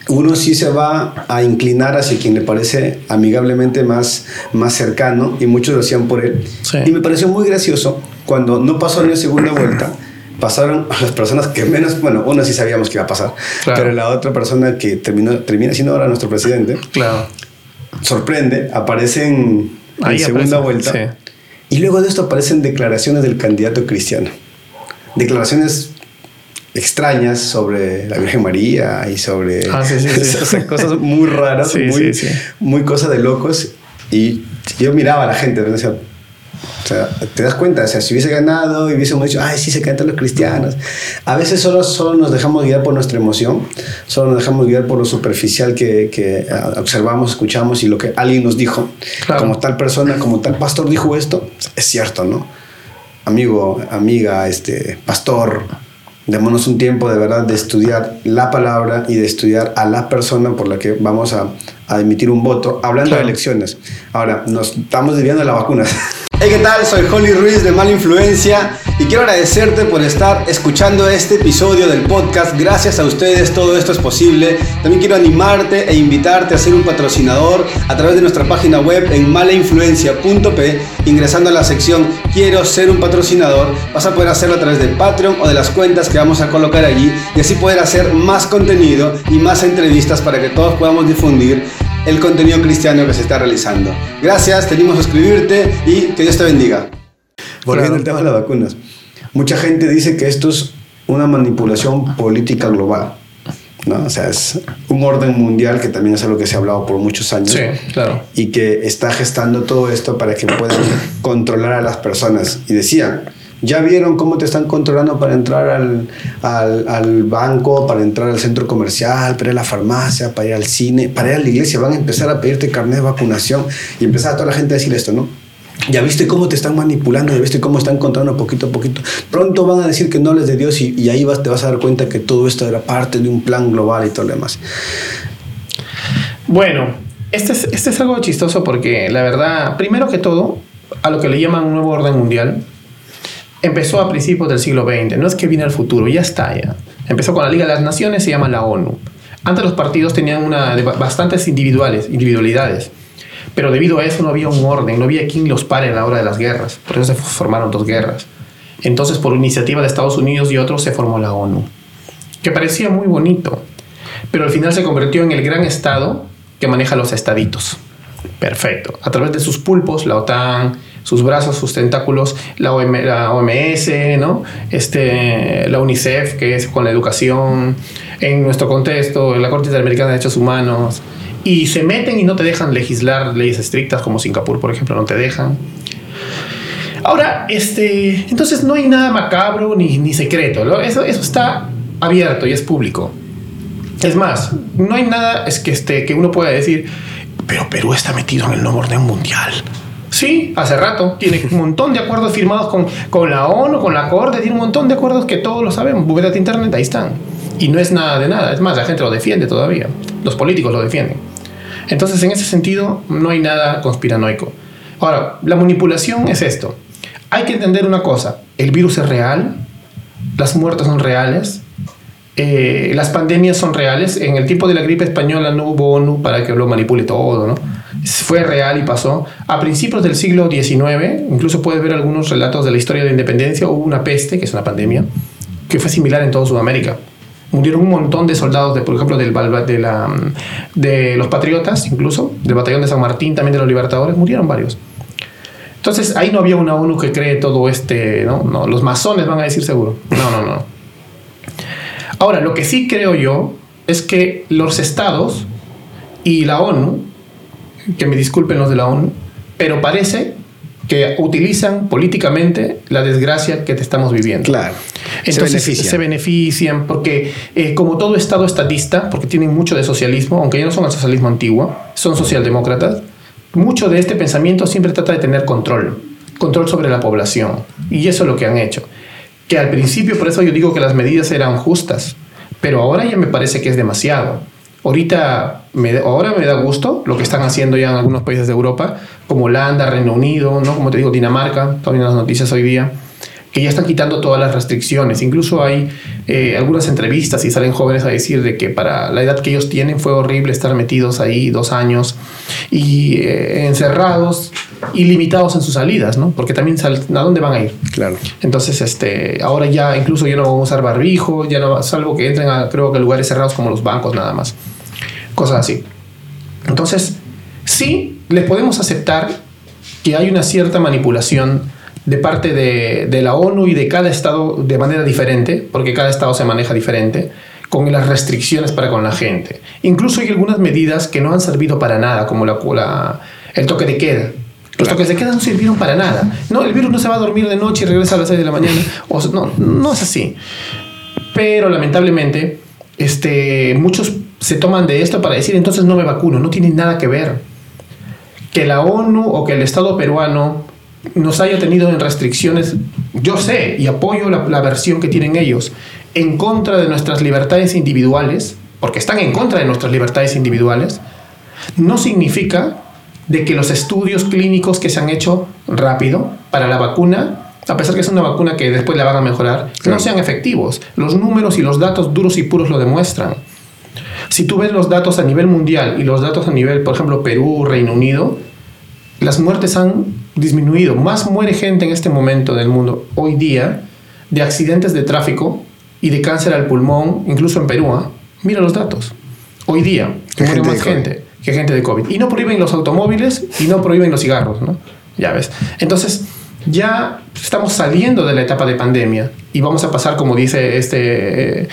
uno sí se va a inclinar hacia quien le parece amigablemente más, más cercano, y muchos lo hacían por él. Sí. Y me pareció muy gracioso cuando no pasó ni la segunda vuelta. Pasaron a las personas que menos, bueno, uno sí sabíamos que iba a pasar, Claro. pero la otra persona que terminó, termina siendo ahora nuestro presidente, Claro. sorprende, aparecen en Ahí segunda vuelta. Y luego de esto aparecen declaraciones del candidato cristiano. Declaraciones extrañas sobre la Virgen María y sobre Ah, sí, sí, sí. o sea, cosas muy raras, muy, cosas de locos. Y yo miraba a la gente, decía, o sea, te das cuenta, o sea, si hubiese ganado y hubiésemos dicho, ay, sí se cantan los cristianos. A veces solo, solo nos dejamos guiar por nuestra emoción, solo nos dejamos guiar por lo superficial que, que observamos, escuchamos y lo que alguien nos dijo. Claro. Como tal persona, como tal pastor dijo esto, es cierto, ¿no? Amigo, amiga, este, pastor, démonos un tiempo de verdad de estudiar la palabra y de estudiar a la persona por la que vamos a, a emitir un voto, hablando Claro. de elecciones. Ahora, nos estamos desviando de las vacunas. Hey, ¿qué tal? Soy Holly Ruiz de Mala Influencia y quiero agradecerte por estar escuchando este episodio del podcast. Gracias a ustedes todo esto es posible. También quiero animarte e invitarte a ser un patrocinador a través de nuestra página web en malainfluencia.p. Ingresando a la sección Quiero ser un patrocinador, vas a poder hacerlo a través de Patreon o de las cuentas que vamos a colocar allí y así poder hacer más contenido y más entrevistas para que todos podamos difundir el contenido cristiano que se está realizando. Gracias, te animo a suscribirte y que Dios te bendiga. Volviendo Claro. al tema de las vacunas. Mucha gente dice que esto es una manipulación política global. ¿no? O sea, es un orden mundial que también es algo que se ha hablado por muchos años Sí, claro. y que está gestando todo esto para que puedan controlar a las personas. Y decían, ya vieron cómo te están controlando para entrar al, al, al banco, para entrar al centro comercial, para ir a la farmacia, para ir al cine, para ir a la iglesia. Van a empezar a pedirte carnet de vacunación y empezar a toda la gente a decir esto, ¿no? Ya viste cómo te están manipulando, ya viste cómo están controlando poquito a poquito. Pronto van a decir que no hables de Dios y, y ahí vas, te vas a dar cuenta que todo esto era parte de un plan global y todo lo demás. Bueno, este es, este es algo chistoso porque la verdad, primero que todo, a lo que le llaman un nuevo orden mundial, empezó a principios del siglo XX. No es que viene al futuro, ya está ya. Empezó con la Liga de las Naciones, se llama la ONU. Antes los partidos tenían una, bastantes individuales, individualidades. Pero debido a eso no había un orden, no había quien los pare a la hora de las guerras. Por eso se formaron dos guerras. Entonces, por iniciativa de Estados Unidos y otros, se formó la ONU. Que parecía muy bonito. Pero al final se convirtió en el gran Estado que maneja los estaditos. Perfecto. A través de sus pulpos, la OTAN, sus brazos, sus tentáculos, la, OM la OMS, ¿no? este, la UNICEF, que es con la educación, en nuestro contexto, la Corte Interamericana de Derechos Humanos, y se meten y no te dejan legislar leyes estrictas, como Singapur, por ejemplo, no te dejan. Ahora, este, entonces no hay nada macabro ni, ni secreto, ¿no? Eso, eso está abierto y es público. Es más, no hay nada es que, este, que uno pueda decir, pero Perú está metido en el nuevo orden mundial. Sí, hace rato. Tiene un montón de acuerdos firmados con, con la ONU, con la Corte, tiene un montón de acuerdos que todos lo sabemos. Búsquete internet, ahí están. Y no es nada de nada. Es más, la gente lo defiende todavía. Los políticos lo defienden. Entonces, en ese sentido, no hay nada conspiranoico. Ahora, la manipulación es esto. Hay que entender una cosa. El virus es real. Las muertes son reales. eh, las pandemias son reales. En el tiempo de la gripe española no hubo ONU para que lo manipule todo, ¿no? Fue real y pasó. A principios del siglo XIX, incluso puedes ver algunos relatos de la historia de la independencia, hubo una peste, que es una pandemia, que fue similar en toda Sudamérica. Murieron un montón de soldados, de, por ejemplo, del, de, la, de los patriotas, incluso, del batallón de San Martín, también de los libertadores, murieron varios. Entonces ahí no había una ONU que cree todo este, ¿no? no los masones van a decir seguro. No, no, no. Ahora, lo que sí creo yo es que los estados y la ONU, que me disculpen los de la ONU, pero parece que utilizan políticamente la desgracia que te estamos viviendo. Claro. Entonces se benefician, se benefician porque eh, como todo Estado estatista, porque tienen mucho de socialismo, aunque ya no son el socialismo antiguo, son socialdemócratas, mucho de este pensamiento siempre trata de tener control, control sobre la población. Y eso es lo que han hecho. Que al principio, por eso yo digo que las medidas eran justas, pero ahora ya me parece que es demasiado. Ahorita, me, ahora me da gusto lo que están haciendo ya en algunos países de Europa, como Holanda, Reino Unido, ¿no? como te digo, Dinamarca, también las noticias hoy día, que ya están quitando todas las restricciones. Incluso hay eh, algunas entrevistas y salen jóvenes a decir de que para la edad que ellos tienen fue horrible estar metidos ahí dos años y eh, encerrados y limitados en sus salidas, ¿no? Porque también a dónde van a ir. Claro. Entonces, este, ahora ya incluso ya no vamos a usar barbijo, ya no, salvo que entren a creo que lugares cerrados como los bancos nada más cosas así. Entonces, sí, le podemos aceptar que hay una cierta manipulación de parte de, la ONU y de cada estado de manera diferente, porque cada estado se maneja diferente, con las restricciones para con la gente. Incluso hay algunas medidas que no han servido para nada, como la, el toque de queda. Los toques de queda no sirvieron para nada. No, el virus no se va a dormir de noche y regresa a las 6 de la mañana. O, no, no es así. Pero lamentablemente, este, muchos se toman de esto para decir entonces no me vacuno, no tiene nada que ver. Que la ONU o que el Estado peruano nos haya tenido en restricciones, yo sé y apoyo la, la versión que tienen ellos en contra de nuestras libertades individuales, porque están en contra de nuestras libertades individuales, no significa de que los estudios clínicos que se han hecho rápido para la vacuna, a pesar que es una vacuna que después la van a mejorar, no sean efectivos. Los números y los datos duros y puros lo demuestran. Si tú ves los datos a nivel mundial y los datos a nivel, por ejemplo, Perú, Reino Unido, las muertes han disminuido. Más muere gente en este momento del mundo hoy día de accidentes de tráfico y de cáncer al pulmón, incluso en Perú. ¿ah? Mira los datos. Hoy día muere más gente que gente de COVID. Y no prohíben los automóviles y no prohíben los cigarros, ¿no? Ya ves. Entonces, ya estamos saliendo de la etapa de pandemia y vamos a pasar, como dice este,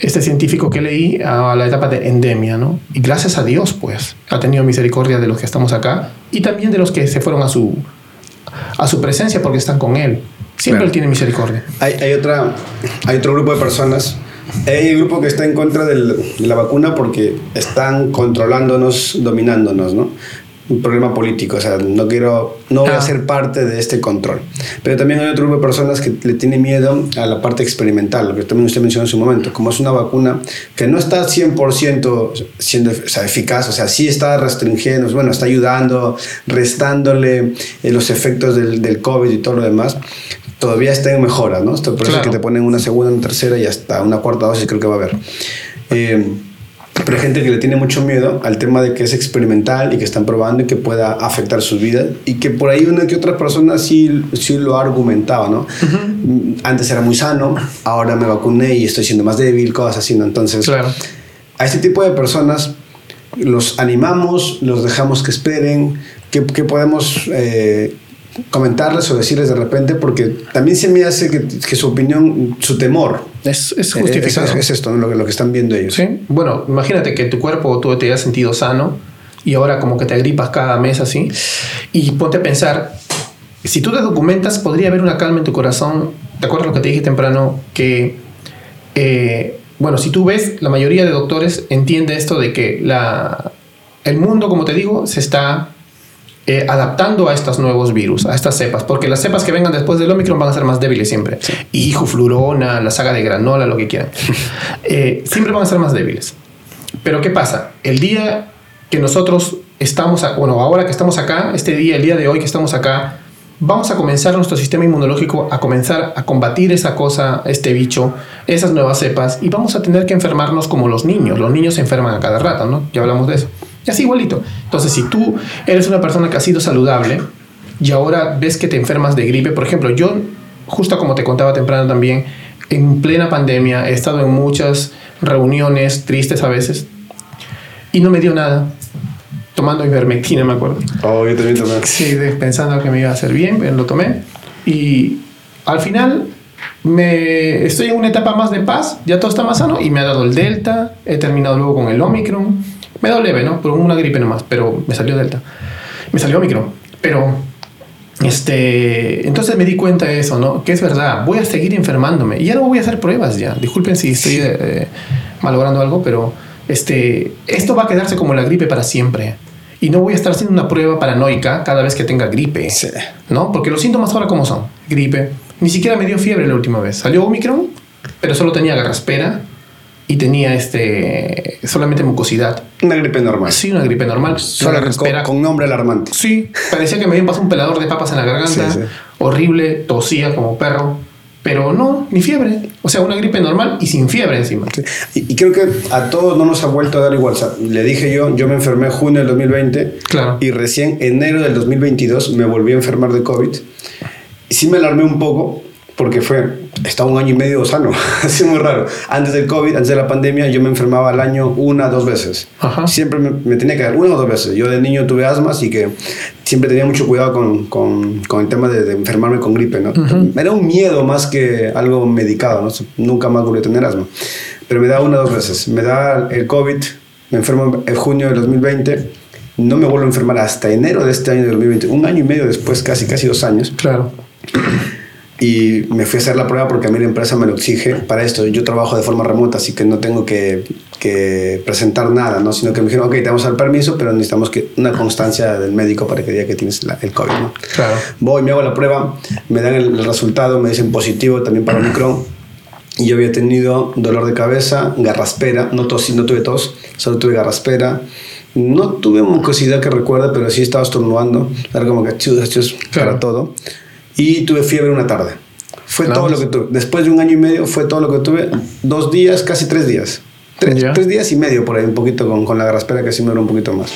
este científico que leí, a la etapa de endemia, ¿no? Y gracias a Dios, pues, ha tenido misericordia de los que estamos acá y también de los que se fueron a su, a su presencia porque están con Él. Siempre Él tiene misericordia. Hay, hay, otra, hay otro grupo de personas hay un grupo que está en contra de la vacuna porque están controlándonos, dominándonos, ¿no? Un problema político, o sea, no quiero, no voy a ah. ser parte de este control. Pero también hay otro grupo de personas que le tiene miedo a la parte experimental, lo que también usted mencionó en su momento, como es una vacuna que no está 100% siendo o sea, eficaz, o sea, sí está restringiendo, bueno, está ayudando, restándole eh, los efectos del, del, COVID y todo lo demás, todavía está en mejora, ¿no? Por eso es que te ponen una segunda, una tercera y hasta una cuarta dosis creo que va a haber. Eh, pero hay gente que le tiene mucho miedo al tema de que es experimental y que están probando y que pueda afectar su vida y que por ahí una que otra persona sí, sí lo argumentaba, ¿no? Antes era muy sano, ahora me vacuné y estoy siendo más débil, cosas así, ¿no? Entonces, a este tipo de personas los animamos, los dejamos que esperen, que, que podemos eh, comentarles o decirles de repente, porque también se me hace que, que su opinión, su temor, es, es eh, justificado. Es, es, esto, lo, que, lo que están viendo ellos. Sí. Bueno, imagínate que tu cuerpo tú te has sentido sano y ahora como que te agripas cada mes así. Y ponte a pensar, si tú te documentas, podría haber una calma en tu corazón. ¿Te acuerdas lo que te dije temprano? Que, eh, bueno, si tú ves, la mayoría de doctores entiende esto de que la, el mundo, como te digo, se está eh, adaptando a estos nuevos virus, a estas cepas, porque las cepas que vengan después del Omicron van a ser más débiles siempre. Hijo, flurona, la saga de granola, lo que quieran. Eh, siempre van a ser más débiles. Pero ¿qué pasa? El día que nosotros estamos, bueno, ahora que estamos acá, este día, el día de hoy que estamos acá, vamos a comenzar nuestro sistema inmunológico a comenzar a combatir esa cosa, este bicho, esas nuevas cepas, y vamos a tener que enfermarnos como los niños. Los niños se enferman a cada rato, ¿no? Ya hablamos de eso. Y así igualito. Entonces, si tú eres una persona que ha sido saludable y ahora ves que te enfermas de gripe, por ejemplo, yo, justo como te contaba temprano también, en plena pandemia he estado en muchas reuniones tristes a veces y no me dio nada. Tomando ivermectina, me acuerdo. Oh, yo también tomé. Sí, pensando que me iba a hacer bien, pero lo tomé. Y al final me estoy en una etapa más de paz, ya todo está más sano y me ha dado el Delta, he terminado luego con el Omicron me dio leve, ¿no? Por una gripe nomás, pero me salió Delta. Me salió micro. Pero, este, entonces me di cuenta de eso, ¿no? Que es verdad, voy a seguir enfermándome y ya no voy a hacer pruebas ya. Disculpen si estoy eh, malogrando algo, pero este, esto va a quedarse como la gripe para siempre. Y no voy a estar haciendo una prueba paranoica cada vez que tenga gripe. ¿No? Porque los síntomas ahora, ¿cómo son? Gripe. Ni siquiera me dio fiebre la última vez. Salió Omicron, pero solo tenía garraspera y tenía este solamente mucosidad. Una gripe normal. Sí, una gripe normal. Solo con, con, nombre alarmante. Sí, parecía que me habían pasado un pelador de papas en la garganta. Horrible, tosía como perro. Pero no, ni fiebre. O sea, una gripe normal y sin fiebre encima. Y, creo que a todos no nos ha vuelto a dar igual. le dije yo, yo me enfermé en junio del 2020. Claro. Y recién enero del 2022 me volví a enfermar de COVID. Y sí me alarmé un poco porque fue, estaba un año y medio sano, así muy raro. Antes del COVID, antes de la pandemia, yo me enfermaba al año una, dos veces. Siempre me, tenía que dar una o dos veces. Yo de niño tuve asma, así que siempre tenía mucho cuidado con, con, con el tema de, enfermarme con gripe. ¿no? Era un miedo más que algo medicado, ¿no? nunca más volví a tener asma. Pero me da una o dos veces. Me da el COVID, me enfermo en junio de 2020 no me vuelvo a enfermar hasta enero de este año de 2020, un año y medio después, casi, casi dos años. Claro y me fui a hacer la prueba porque a mí la empresa me lo exige para esto. Yo trabajo de forma remota, así que no tengo que, que presentar nada, ¿no? sino que me dijeron, ok, te vamos a dar permiso, pero necesitamos que una constancia del médico para que diga que tienes el COVID. ¿no? Claro. Voy, me hago la prueba, me dan el, resultado, me dicen positivo también para Omicron. Y yo había tenido dolor de cabeza, garraspera, no, tos, no tuve tos, solo tuve garraspera. No tuve mucosidad que recuerda, pero sí estaba estornudando. Era como que chus, chus, para todo y tuve fiebre una tarde. Fue todo lo que tuve. Después de un año y medio fue todo lo que tuve. Dos días, casi tres días. Tres, tres días y medio por ahí, un poquito con, con la graspera que sí me duró un poquito más.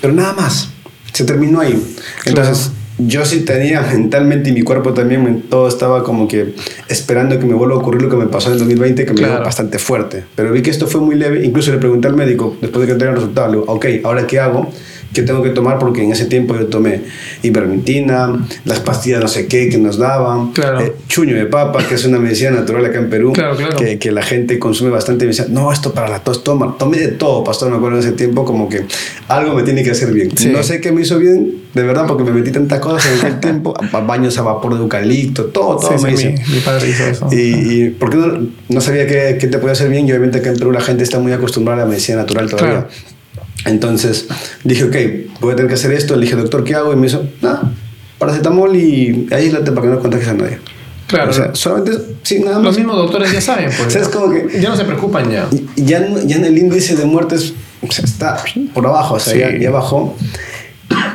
Pero nada más. Se terminó ahí. Entonces, yo sí tenía mentalmente y mi cuerpo también, todo estaba como que esperando que me vuelva a ocurrir lo que me pasó en el 2020, que me dio bastante fuerte. Pero vi que esto fue muy leve. Incluso le pregunté al médico, después de que tenga el resultado, le digo, ok, ¿ahora qué hago? Que tengo que tomar porque en ese tiempo yo tomé ivermectina, las pastillas no sé qué que nos daban, eh, chuño de papa, que es una medicina natural acá en Perú, Que, que, la gente consume bastante y me decía, no, esto para la tos, toma, tomé de todo, pastor, me acuerdo en ese tiempo como que algo me tiene que hacer bien. No sé qué me hizo bien, de verdad, porque me metí tantas cosas en aquel tiempo, baños a vapor de eucalipto, todo, todo me hizo. Mi, padre hizo eso. Y, y porque no, no sabía qué, qué, te podía hacer bien y obviamente acá en Perú la gente está muy acostumbrada a la medicina natural todavía. Entonces dije, ok, voy a tener que hacer esto. Le dije, doctor, ¿qué hago? Y me hizo, nada, paracetamol y aíslate para que no contagies a nadie. Claro. O sea, solamente, sí, nada más. Los mismos doctores ya saben, pues. es como que, ya no se preocupan ya. Ya, ya en el índice de muertes está por abajo, o sea, ya, bajó.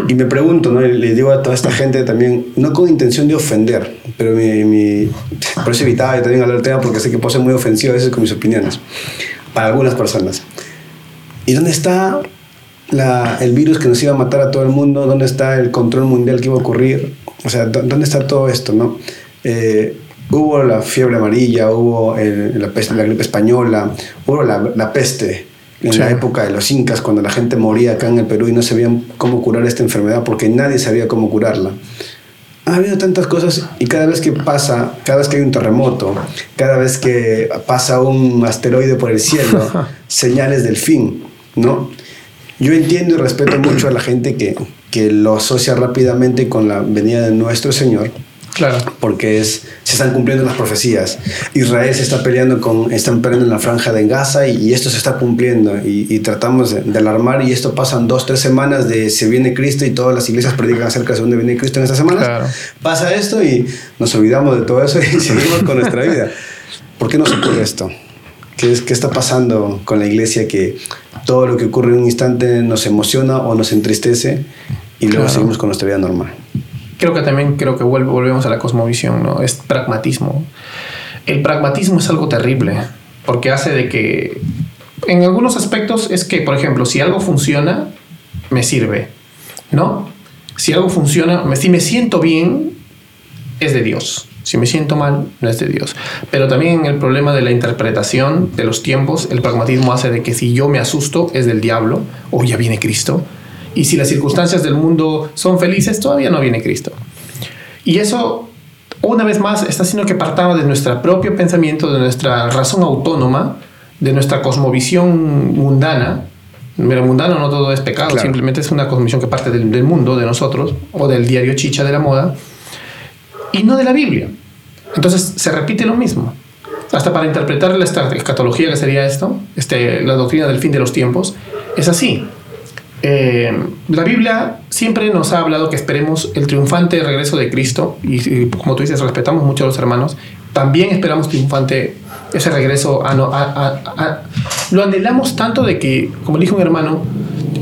Y me pregunto, ¿no? le digo a toda esta gente también, no con intención de ofender, pero mi, mi, por eso evitaba también hablar del tema porque sé que puedo ser muy ofensivo a veces con mis opiniones, para algunas personas. ¿Y dónde está la, el virus que nos iba a matar a todo el mundo, dónde está el control mundial que iba a ocurrir, o sea, dónde está todo esto, ¿no? Eh, hubo la fiebre amarilla, hubo la, peste, la gripe española, hubo la, la peste en la época de los incas, cuando la gente moría acá en el Perú y no sabían cómo curar esta enfermedad porque nadie sabía cómo curarla. Ha habido tantas cosas y cada vez que pasa, cada vez que hay un terremoto, cada vez que pasa un asteroide por el cielo, señales del fin, ¿no? Yo entiendo y respeto mucho a la gente que, que lo asocia rápidamente con la venida de nuestro Señor. Claro. Porque es, se están cumpliendo las profecías. Israel se está peleando con, están peleando en la franja de Gaza y, esto se está cumpliendo y, tratamos de, alarmar y esto pasan dos, tres semanas de se viene Cristo y todas las iglesias predican acerca de dónde viene Cristo en estas semanas. Claro. Pasa esto y nos olvidamos de todo eso y seguimos con nuestra vida. ¿Por qué no se ocurre esto? ¿Qué, es, ¿Qué está pasando con la iglesia que todo lo que ocurre en un instante nos emociona o nos entristece y luego seguimos con nuestra vida normal? Creo que también creo que volvemos a la cosmovisión, ¿no? Es pragmatismo. El pragmatismo es algo terrible porque hace de que en algunos aspectos es que, por ejemplo, si algo funciona, me sirve, ¿no? Si algo funciona, si me siento bien, es de Dios. Si me siento mal, no es de Dios. Pero también el problema de la interpretación de los tiempos, el pragmatismo hace de que si yo me asusto, es del diablo, o ya viene Cristo. Y si las circunstancias del mundo son felices, todavía no viene Cristo. Y eso, una vez más, está haciendo que partamos de nuestro propio pensamiento, de nuestra razón autónoma, de nuestra cosmovisión mundana, Mira, mundano no todo es pecado, simplemente es una cosmovisión que parte del, del, mundo, de nosotros, o del diario chicha de la moda, y no de la Biblia. Entonces se repite lo mismo. Hasta para interpretar la escatología, que sería esto, este, la doctrina del fin de los tiempos, es así. Eh, la Biblia siempre nos ha hablado que esperemos el triunfante regreso de Cristo, y, como tú dices, respetamos mucho a los hermanos, también esperamos triunfante ese regreso a, a, lo anhelamos tanto de que, como dijo un hermano,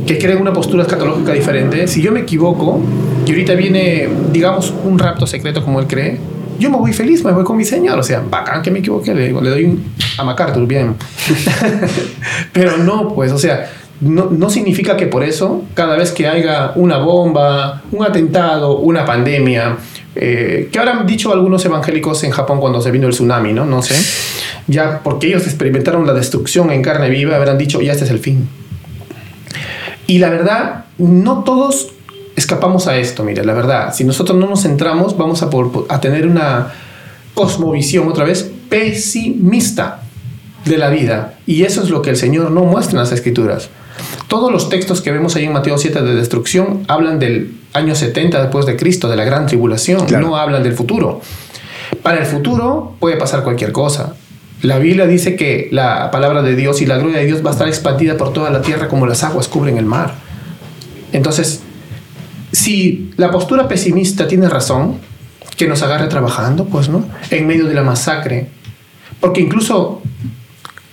que cree una postura escatológica diferente, si yo me equivoco y ahorita viene, digamos, un rapto secreto como él cree, yo me voy feliz, me voy con mi señor. O sea, bacán que me equivoqué, le, le doy un, a MacArthur, bien. Pero no, pues, o sea, no, no, significa que por eso, cada vez que haya una bomba, un atentado, una pandemia, eh, que habrán dicho algunos evangélicos en Japón cuando se vino el tsunami, ¿no? No sé. Ya porque ellos experimentaron la destrucción en carne viva, habrán dicho, ya este es el fin. Y la verdad, no todos escapamos a esto, mire, la verdad. Si nosotros no nos centramos, vamos a, a tener una cosmovisión otra vez pesimista de la vida. Y eso es lo que el Señor no muestra en las escrituras. Todos los textos que vemos ahí en Mateo 7 de destrucción hablan del año 70 después de Cristo, de la gran tribulación, no hablan del futuro. Para el futuro puede pasar cualquier cosa. La Biblia dice que la palabra de Dios y la gloria de Dios va a estar expandida por toda la tierra como las aguas cubren el mar. Entonces, si la postura pesimista tiene razón, que nos agarre trabajando, pues, ¿no? En medio de la masacre. Porque incluso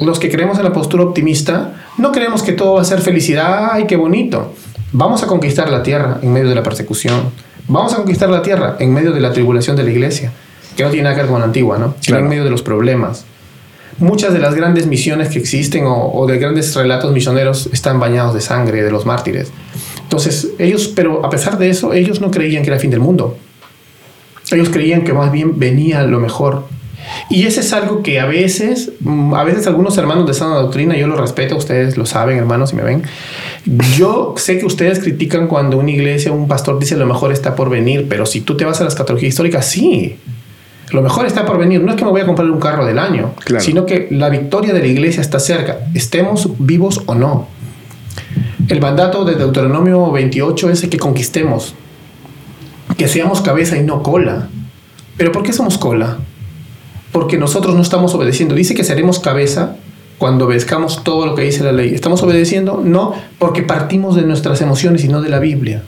los que creemos en la postura optimista, no creemos que todo va a ser felicidad, ay, qué bonito. Vamos a conquistar la tierra en medio de la persecución. Vamos a conquistar la tierra en medio de la tribulación de la iglesia, que no tiene nada que ver con la antigua, ¿no? en medio de los problemas. Muchas de las grandes misiones que existen o, de grandes relatos misioneros están bañados de sangre de los mártires. Entonces, ellos, pero a pesar de eso, ellos no creían que era el fin del mundo. Ellos creían que más bien venía lo mejor y ese es algo que a veces, mm, a veces algunos hermanos de sana doctrina, yo lo respeto, ustedes lo saben, hermanos, si me ven. Yo sé que ustedes critican cuando una iglesia, un pastor dice lo mejor está por venir, pero si tú te vas a la escatología histórica, sí. Lo mejor está por venir. No es que me voy a comprar un carro del año, sino que la victoria de la iglesia está cerca, estemos vivos o no. El mandato de Deuteronomio 28 es el que conquistemos, que seamos cabeza y no cola. ¿Pero por qué somos cola? porque nosotros no estamos obedeciendo. Dice que seremos cabeza cuando obedezcamos todo lo que dice la ley. ¿Estamos obedeciendo? No, porque partimos de nuestras emociones y no de la Biblia.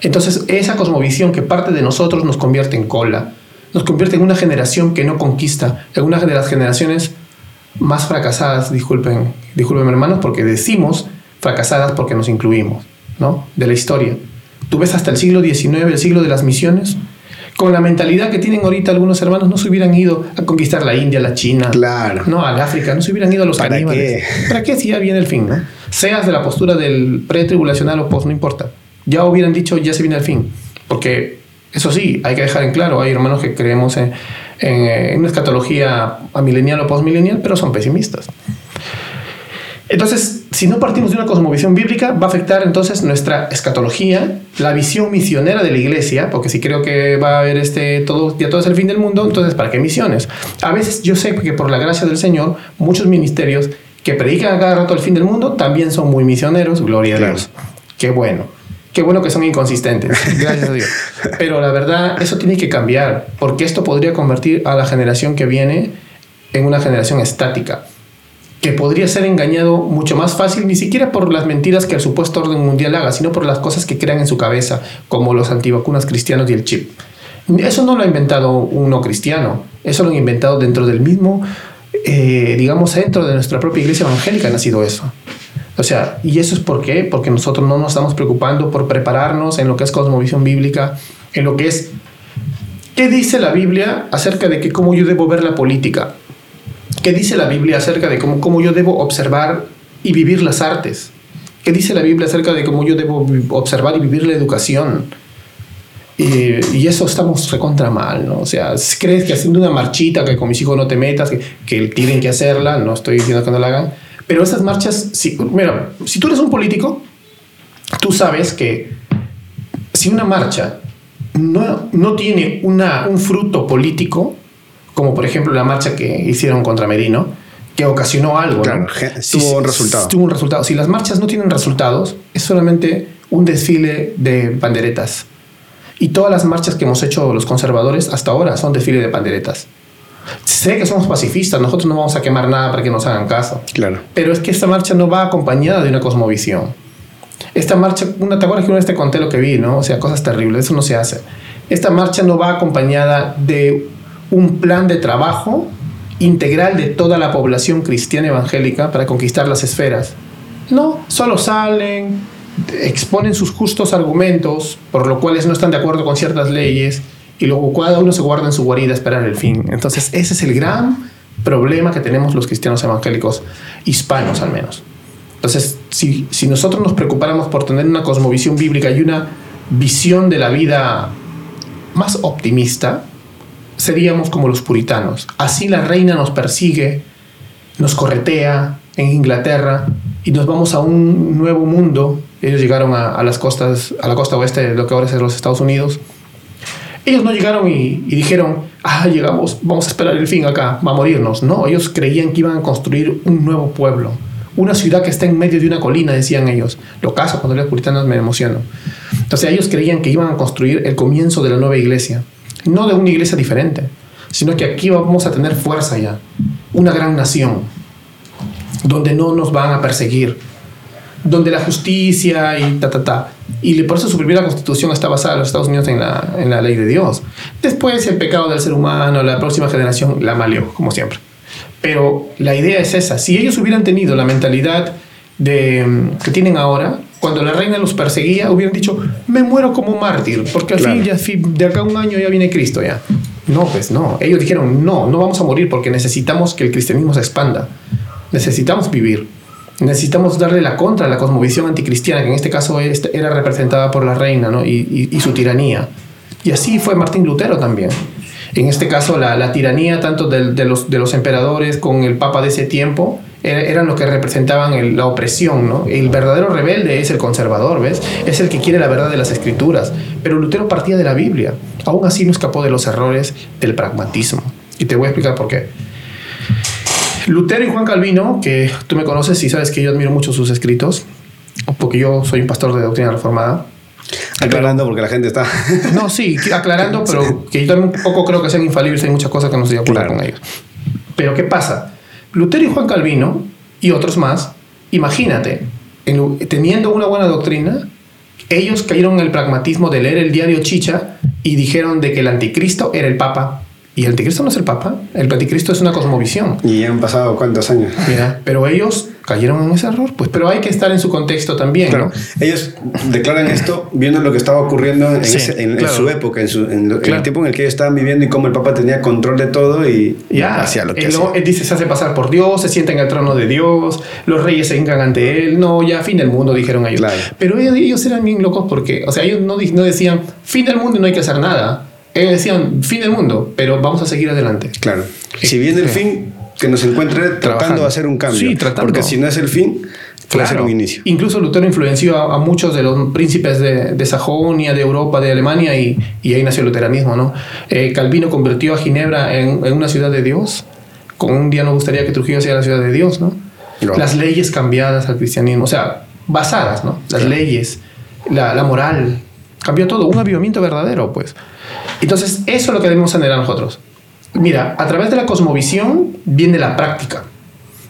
Entonces, esa cosmovisión que parte de nosotros nos convierte en cola, nos convierte en una generación que no conquista, en una de las generaciones más fracasadas, disculpen, disculpen hermanos, porque decimos fracasadas porque nos incluimos, ¿no? De la historia. Tú ves hasta el siglo XIX, el siglo de las misiones, con la mentalidad que tienen ahorita algunos hermanos, no se hubieran ido a conquistar la India, la China, claro. no, al África, no se hubieran ido a los ¿Para Qué? ¿Para qué si ya viene el fin? ¿no? Seas de la postura del pre-tribulacional o post, no importa. Ya hubieran dicho, ya se viene el fin. Porque, eso sí, hay que dejar en claro, hay hermanos que creemos en, en, una escatología amilenial o postmilenial, pero son pesimistas. Entonces, si no partimos de una cosmovisión bíblica, va a afectar entonces nuestra escatología, la visión misionera de la iglesia, porque si creo que va a haber este todo, ya todo es el fin del mundo, entonces ¿para qué misiones? A veces yo sé que por la gracia del Señor, muchos ministerios que predican a cada rato el fin del mundo también son muy misioneros, gloria a Dios. Qué bueno. Qué bueno que son inconsistentes, gracias a Dios. Pero la verdad, eso tiene que cambiar, porque esto podría convertir a la generación que viene en una generación estática que podría ser engañado mucho más fácil, ni siquiera por las mentiras que el supuesto orden mundial haga, sino por las cosas que crean en su cabeza, como los antivacunas cristianos y el chip. Eso no lo ha inventado un no cristiano, eso lo han inventado dentro del mismo, eh, digamos, dentro de nuestra propia iglesia evangélica ha nacido eso. O sea, ¿y eso es por qué? Porque nosotros no nos estamos preocupando por prepararnos en lo que es cosmovisión bíblica, en lo que es... ¿Qué dice la Biblia acerca de que cómo yo debo ver la política? ¿Qué dice la Biblia acerca de cómo, cómo yo debo observar y vivir las artes? ¿Qué dice la Biblia acerca de cómo yo debo observar y vivir la educación? y eso estamos recontra mal, ¿no? O sea, crees que haciendo una marchita, que con mis hijos no te metas, que, que tienen que hacerla, no estoy diciendo que no la hagan, pero esas marchas, si, mira, si tú eres un político, tú sabes que si una marcha no, no tiene una, un fruto político, como por ejemplo la marcha que hicieron contra Medino, que ocasionó algo. Claro, ¿no? ge- Si- tuvo un resultado. Tuvo un resultado. Si las marchas no tienen resultados, es solamente un desfile de panderetas. Y todas las marchas que hemos hecho los conservadores hasta ahora son desfile de panderetas. Sé que somos pacifistas, nosotros no vamos a quemar nada para que nos hagan caso. Claro. Pero es que esta marcha no va acompañada de una cosmovisión. Esta marcha, una, ¿te acuerdas que una vez te conté lo que vi, no? O sea, cosas terribles, eso no se hace. Esta marcha no va acompañada de un plan de trabajo integral de toda la población cristiana evangélica para conquistar las esferas. No, solo salen, exponen sus justos argumentos, por lo cuales no están de acuerdo con ciertas leyes, y luego cada uno se guarda en su guarida a esperar el fin. Entonces, ese es el gran problema que tenemos los cristianos evangélicos, hispanos al menos. Entonces, si, si nosotros nos preocupáramos por tener una cosmovisión bíblica y una visión de la vida más optimista, seríamos como los puritanos. Así la reina nos persigue, nos corretea en Inglaterra y nos vamos a un nuevo mundo. Ellos llegaron a, a las costas, a la costa oeste de lo que ahora es los Estados Unidos. Ellos no llegaron y, dijeron, ah, llegamos, vamos a esperar el fin acá, va a morirnos. No, ellos creían que iban a construir un nuevo pueblo, una ciudad que está en medio de una colina, decían ellos. Lo caso, cuando los puritanos me emociono. Entonces ellos creían que iban a construir el comienzo de la nueva iglesia, no de una iglesia diferente, sino que aquí vamos a tener fuerza ya, una gran nación, donde no nos van a perseguir, donde la justicia y ta, ta, ta. Y por eso su primera constitución está basada en los Estados Unidos en la, en la ley de Dios. Después el pecado del ser humano, la próxima generación la maleó, como siempre. Pero la idea es esa. Si ellos hubieran tenido la mentalidad de, mm, que tienen ahora, cuando la reina los perseguía, hubieran dicho, me muero como mártir, porque al Claro. fin, ya, de acá a un año ya viene Cristo ya. No, pues no. Ellos dijeron, no, no vamos a morir porque necesitamos que el cristianismo se expanda. Necesitamos vivir. Necesitamos darle la contra a la cosmovisión anticristiana, que en este caso era representada por la reina y, su tiranía. Y así fue Martín Lutero también. En este caso, la, tiranía tanto de, los, los emperadores con el papa de ese tiempo era- eran lo que representaban la opresión. El verdadero rebelde es el conservador, ¿ves? Es el que quiere la verdad de las escrituras. Pero Lutero partía de la Biblia. Aún así no escapó de los errores del pragmatismo. Y te voy a explicar por qué. Lutero y Juan Calvino, que tú me conoces y sabes que yo admiro mucho sus escritos, porque yo soy un pastor de doctrina reformada. Aclarando porque la gente está. No, sí, aclarando, pero que yo también un poco creo que sean infalibles, hay muchas cosas que no estoy de acuerdo Claro. con ellos. Pero ¿qué pasa? Lutero y Juan Calvino y otros más, imagínate, en teniendo una buena doctrina, ellos cayeron en el pragmatismo de leer el diario Chicha y dijeron de que el anticristo era el papa. Y el anticristo no es el papa, el anticristo es una cosmovisión. y han pasado cuántos años. Mira, pero ellos cayeron en ese error, pues, pero hay que estar en su contexto también, Claro, ¿no? ellos declaran esto viendo lo que estaba ocurriendo en, Sí, ese- en- en claro. su época, en, su- en lo- en Claro. el tiempo en el que ellos estaban viviendo y cómo el Papa tenía control de todo y Ya, hacía lo que él, hacía. luego, él dice, se hace pasar por Dios, se sienta en el trono de Dios, los reyes se hincan ante él, no, ya fin del mundo, dijeron ellos. Claro. Pero ellos, ellos eran bien locos porque, o sea, ellos no, no decían, fin del mundo y no hay que hacer nada. Ellos decían, fin del mundo, pero vamos a seguir adelante. Claro. Si viene el Sí. fin, que nos encuentre tratando Trabajando. de hacer un cambio. Sí, tratando. Porque si no es el fin, puede ser Claro. un inicio. Incluso Lutero influenció a, a muchos de los príncipes de, de Sajonia, de Europa, de Alemania, y, y ahí nació el luteranismo, ¿no? Eh, Calvino convirtió a Ginebra en, en una ciudad de Dios. Con un día nos gustaría que Trujillo sea la ciudad de Dios, ¿no? No. Las leyes cambiadas al cristianismo, o sea, basadas, ¿no? Las leyes, la, la moral, cambió todo, un avivamiento verdadero, pues. Entonces, eso es lo que debemos anhelar nosotros. Mira, a través de la cosmovisión viene la práctica.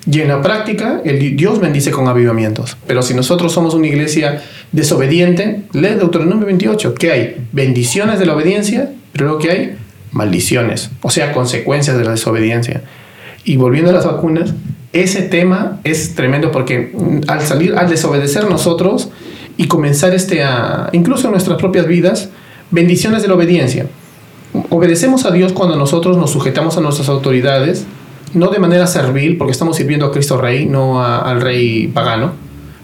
Y en la práctica, el di- Dios bendice con avivamientos. Pero si nosotros somos una iglesia desobediente, lee Deuteronomio 28, que hay bendiciones de la obediencia, pero luego que hay maldiciones, o sea, consecuencias de la desobediencia. Y volviendo a las vacunas, ese tema es tremendo porque mm, al salir, al desobedecer nosotros y comenzar este incluso en nuestras propias vidas, bendiciones de la obediencia. Obedecemos a Dios cuando nosotros nos sujetamos a nuestras autoridades, no de manera servil, porque estamos sirviendo a Cristo Rey, no a- al Rey pagano,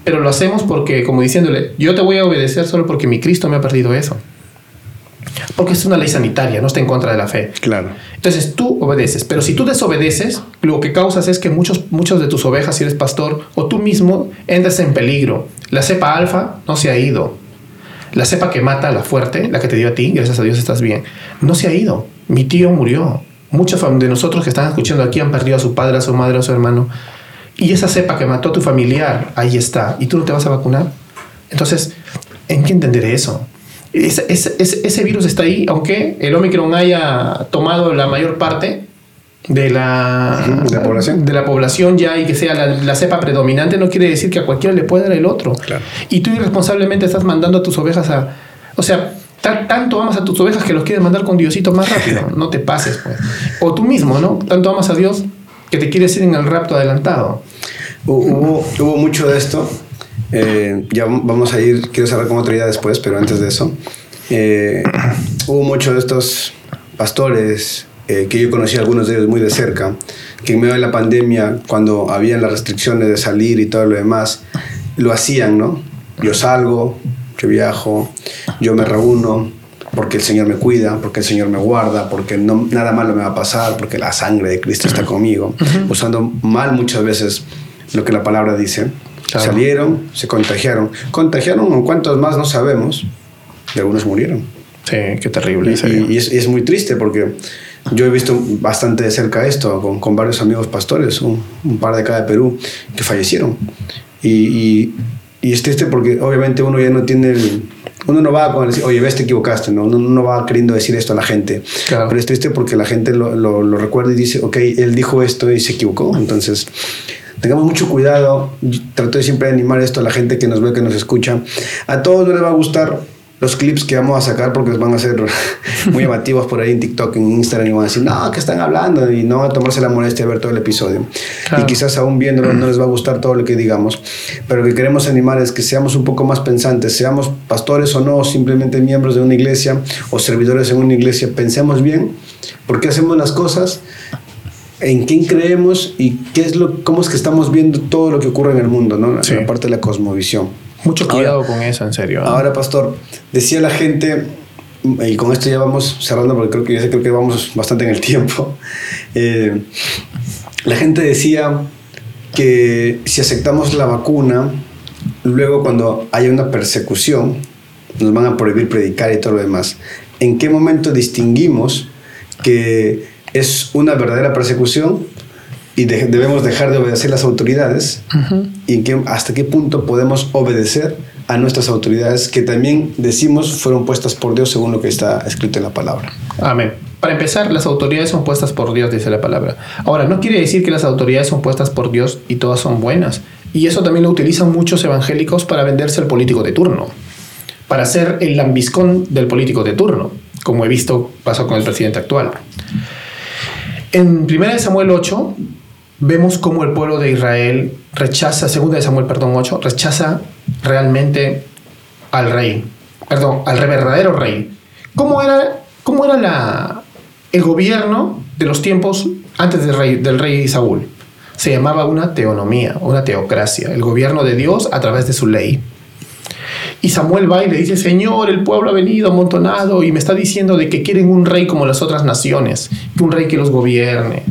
pero lo hacemos porque, como diciéndole, yo te voy a obedecer solo porque mi Cristo me ha perdido eso. Porque es una ley sanitaria, no está en contra de la fe. Claro. Entonces tú obedeces, pero si tú desobedeces, lo que causas es que muchos, muchos de tus ovejas, si eres pastor, o tú mismo entres en peligro. La cepa alfa no se ha ido. La cepa que mata, la fuerte, la que te dio a ti, gracias a Dios estás bien, no se ha ido. Mi tío murió. muchos de nosotros que están escuchando aquí han perdido a su padre, a su madre, a su hermano. Y esa cepa que mató a tu familiar, ahí está. ¿Y tú no te vas a vacunar? Entonces, ¿en qué entenderé eso? Ese, ese, virus está ahí, aunque el Omicron haya tomado la mayor parte de la, ¿De la población. de la población ya y que sea la, cepa predominante, no quiere decir que a cualquiera le pueda dar el otro. Y tú irresponsablemente estás mandando a tus ovejas a... O sea, tanto amas a tus ovejas que los quieres mandar con Diosito más rápido. No te pases, pues. O tú mismo, ¿no? Tanto amas a Dios que te quieres ir en el rapto adelantado. Hubo, hubo mucho de esto eh, ya vamos a ir, quiero cerrar con otra idea después, pero antes de eso, eh, hubo muchos de estos pastores eh, que yo conocí algunos de ellos muy de cerca, que en medio de la pandemia, cuando habían las restricciones de salir y todo lo demás, lo hacían, ¿no? Yo salgo, yo viajo, yo me reúno, porque el Señor me cuida, porque el Señor me guarda, porque no, nada malo me va a pasar, porque la sangre de Cristo está conmigo, usando mal muchas veces lo que la palabra dice. Salieron, se contagiaron. Contagiaron, ¿cuántos más no sabemos? Y algunos murieron. Sí, qué terrible. Y, es, muy triste porque yo he visto bastante de cerca esto con, con varios amigos pastores, un, par de acá de Perú, que fallecieron. Y, y, es triste porque obviamente uno ya no tiene el, uno no va con decir, oye, ves, te equivocaste, ¿no? Uno no va queriendo decir esto a la gente. Pero es triste porque la gente lo, lo, lo, recuerda y dice, ok, él dijo esto y se equivocó. Entonces, tengamos mucho cuidado. trato de siempre animar esto a la gente que nos ve, que nos escucha. A todos no les va a gustar los clips que vamos a sacar porque van a ser muy llamativos por ahí en TikTok, en Instagram y van a decir, no, que están hablando y no van a tomarse la molestia de ver todo el episodio. Y quizás aún viéndolo no les va a gustar todo lo que digamos, pero lo que queremos animar es que seamos un poco más pensantes, seamos pastores o no, simplemente miembros de una iglesia o servidores en una iglesia, pensemos bien por qué hacemos las cosas en quién creemos y qué es lo, cómo es que estamos viendo todo lo que ocurre en el mundo, ¿no? En la parte de la cosmovisión. Mucho cuidado con eso, en serio. Ahora, pastor, decía la gente, y con esto ya vamos cerrando porque creo que ya sé, creo que vamos bastante en el tiempo. Eh, la gente decía que si aceptamos la vacuna, luego cuando haya una persecución, nos van a prohibir predicar y todo lo demás. ¿En qué momento distinguimos que es una verdadera persecución y debemos dejar de obedecer las autoridades y en qué, hasta qué punto podemos obedecer a nuestras autoridades que también decimos fueron puestas por Dios según lo que está escrito en la palabra. Amén. Para empezar, las autoridades son puestas por Dios, dice la palabra. Ahora, no quiere decir que las autoridades son puestas por Dios y todas son buenas. Y eso también lo utilizan muchos evangélicos para venderse al político de turno, para ser el lambiscón del político de turno, como he visto pasó con el presidente actual. En 1 Samuel 8 vemos cómo el pueblo de Israel rechaza, 2 Samuel, perdón, 8, rechaza realmente al rey, perdón, al verdadero rey. ¿Cómo era, cómo era la, el gobierno de los tiempos antes del rey, del rey Saúl? Se llamaba una teonomía, una teocracia, el gobierno de Dios a través de su ley. Y Samuel va y le dice, Señor, el pueblo ha venido amontonado y me está diciendo de que quieren un rey como las otras naciones, un rey que los gobierne.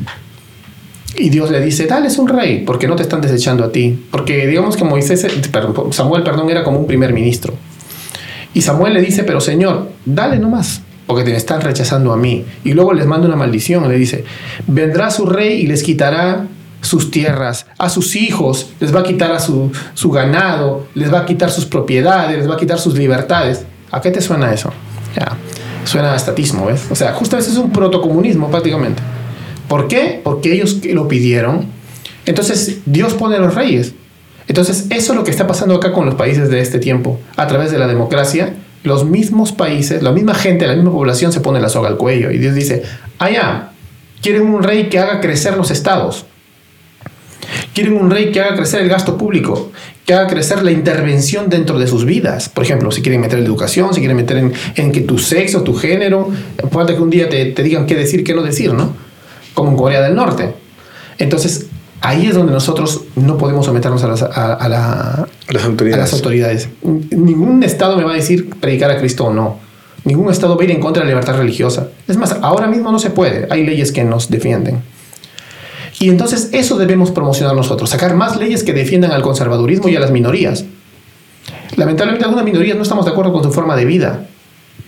Y Dios le dice, dale, es un rey, porque no te están desechando a ti. Porque digamos que Moisés, Samuel, perdón, era como un primer ministro. Y Samuel le dice, pero Señor, dale nomás, porque te están rechazando a mí. Y luego les manda una maldición, le dice, vendrá su rey y les quitará sus tierras, a sus hijos, les va a quitar a su, su ganado, les va a quitar sus propiedades, les va a quitar sus libertades. ¿A qué te suena eso? Ya, suena a estatismo, ¿ves? O sea, justamente es un protocomunismo prácticamente. ¿Por qué? Porque ellos lo pidieron. Entonces, Dios pone a los reyes. Entonces, eso es lo que está pasando acá con los países de este tiempo. A través de la democracia, los mismos países, la misma gente, la misma población se pone la soga al cuello. Y Dios dice, allá, quieren un rey que haga crecer los estados. Quieren un rey que haga crecer el gasto público, que haga crecer la intervención dentro de sus vidas. Por ejemplo, si quieren meter la educación, si quieren meter en, que tu sexo, tu género, puede que un día te, digan qué decir, qué no decir, ¿no? Como en Corea del Norte. Entonces, ahí es donde nosotros no podemos someternos a las, las, autoridades. a las autoridades. Ningún Estado me va a decir predicar a Cristo o no. Ningún Estado va a ir en contra de la libertad religiosa. Es más, ahora mismo no se puede. Hay leyes que nos defienden. Y entonces eso debemos promocionar nosotros, sacar más leyes que defiendan al conservadurismo y a las minorías. Lamentablemente algunas minorías no estamos de acuerdo con su forma de vida,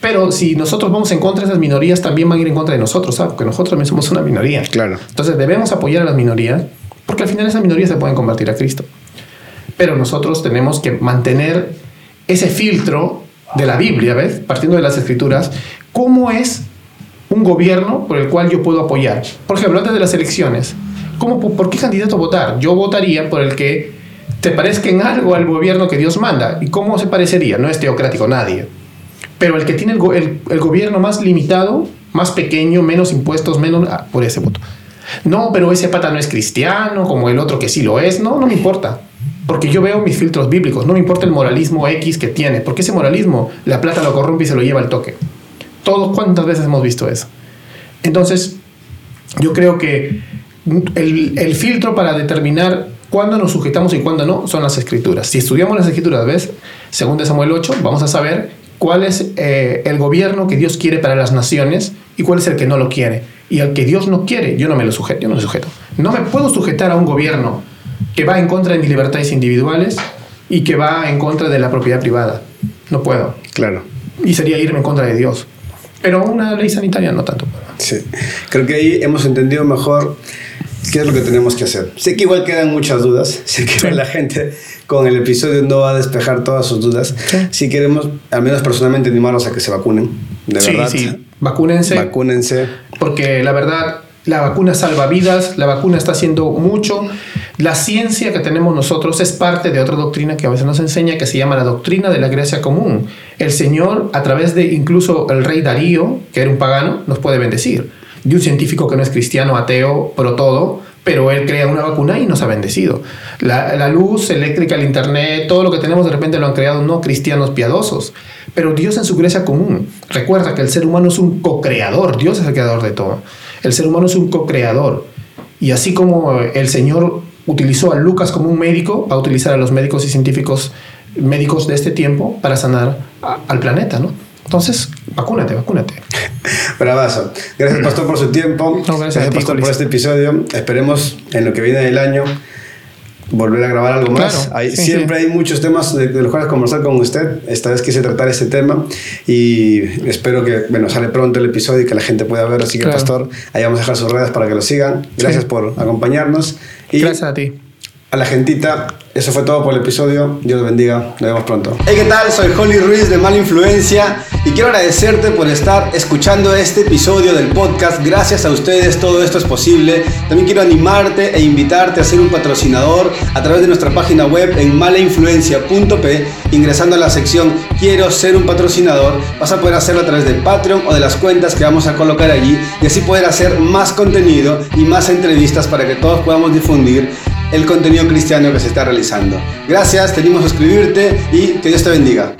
Pero si nosotros vamos en contra de esas minorías, también van a ir en contra de nosotros, ¿sabes? Porque nosotros también somos una minoría. Claro. Entonces debemos apoyar a las minorías, porque al final esas minorías se pueden convertir a Cristo. Pero nosotros tenemos que mantener ese filtro de la Biblia, ¿ves? Partiendo de las escrituras, ¿cómo es un gobierno por el cual yo puedo apoyar? Por ejemplo, antes de las elecciones, ¿cómo, ¿por qué candidato votar? Yo votaría por el que te parezca en algo al gobierno que Dios manda. ¿Y cómo se parecería? No es teocrático nadie pero el que tiene el, el, gobierno más limitado, más pequeño, menos impuestos, menos... Ah, por ese voto. No, pero ese pata no es cristiano, como el otro que sí lo es. No, no me importa. Porque yo veo mis filtros bíblicos. No me importa el moralismo X que tiene. Porque ese moralismo, la plata lo corrompe y se lo lleva al toque. Todos, ¿cuántas veces hemos visto eso? Entonces, yo creo que el, el filtro para determinar cuándo nos sujetamos y cuándo no son las escrituras. Si estudiamos las escrituras, ¿ves? Según de Samuel 8, vamos a saber cuál es eh, el gobierno que Dios quiere para las naciones y cuál es el que no lo quiere. Y al que Dios no quiere, yo no me lo sujeto, yo no me sujeto. No me puedo sujetar a un gobierno que va en contra de mis libertades individuales y que va en contra de la propiedad privada. No puedo. Claro. Y sería irme en contra de Dios. Pero una ley sanitaria no tanto. Sí. Creo que ahí hemos entendido mejor qué es lo que tenemos que hacer. Sé que igual quedan muchas dudas, sé que la gente con el episodio no va a despejar todas sus dudas. Si queremos, al menos personalmente, animarlos a que se vacunen, de verdad. Sí, vacúnense. Vacúnense. Porque la verdad, la vacuna salva vidas, la vacuna está haciendo mucho. La ciencia que tenemos nosotros es parte de otra doctrina que a veces nos enseña que se llama la doctrina de la Grecia común. El Señor, a través de incluso el rey Darío, que era un pagano, nos puede bendecir de un científico que no es cristiano, ateo, pro todo, pero él crea una vacuna y nos ha bendecido. La, la, luz eléctrica, el internet, todo lo que tenemos de repente lo han creado no cristianos piadosos, pero Dios en su gracia común. Recuerda que el ser humano es un co-creador, Dios es el creador de todo. El ser humano es un co-creador. Y así como el Señor utilizó a Lucas como un médico, va a utilizar a los médicos y científicos médicos de este tiempo para sanar al planeta, ¿no? Entonces, vacúnate, vacúnate. Bravazo. Gracias, Pastor, por su tiempo. gracias, Pastor, por este episodio. Esperemos en lo que viene del año volver a grabar algo más. hay, siempre hay muchos temas de, los cuales conversar con usted. Esta vez quise tratar este tema y espero que bueno, sale pronto el episodio y que la gente pueda ver. Así que, Pastor, ahí vamos a dejar sus redes para que lo sigan. Gracias por acompañarnos. Y Gracias a ti a la gentita. Eso fue todo por el episodio. Dios bendiga. Nos vemos pronto. Hey, ¿qué tal? Soy Holly Ruiz de Mala Influencia y quiero agradecerte por estar escuchando este episodio del podcast. Gracias a ustedes todo esto es posible. También quiero animarte e invitarte a ser un patrocinador a través de nuestra página web en malainfluencia.p. Ingresando a la sección Quiero ser un patrocinador, vas a poder hacerlo a través de Patreon o de las cuentas que vamos a colocar allí y así poder hacer más contenido y más entrevistas para que todos podamos difundir el contenido cristiano que se está realizando. Gracias, te a suscribirte y que Dios te bendiga.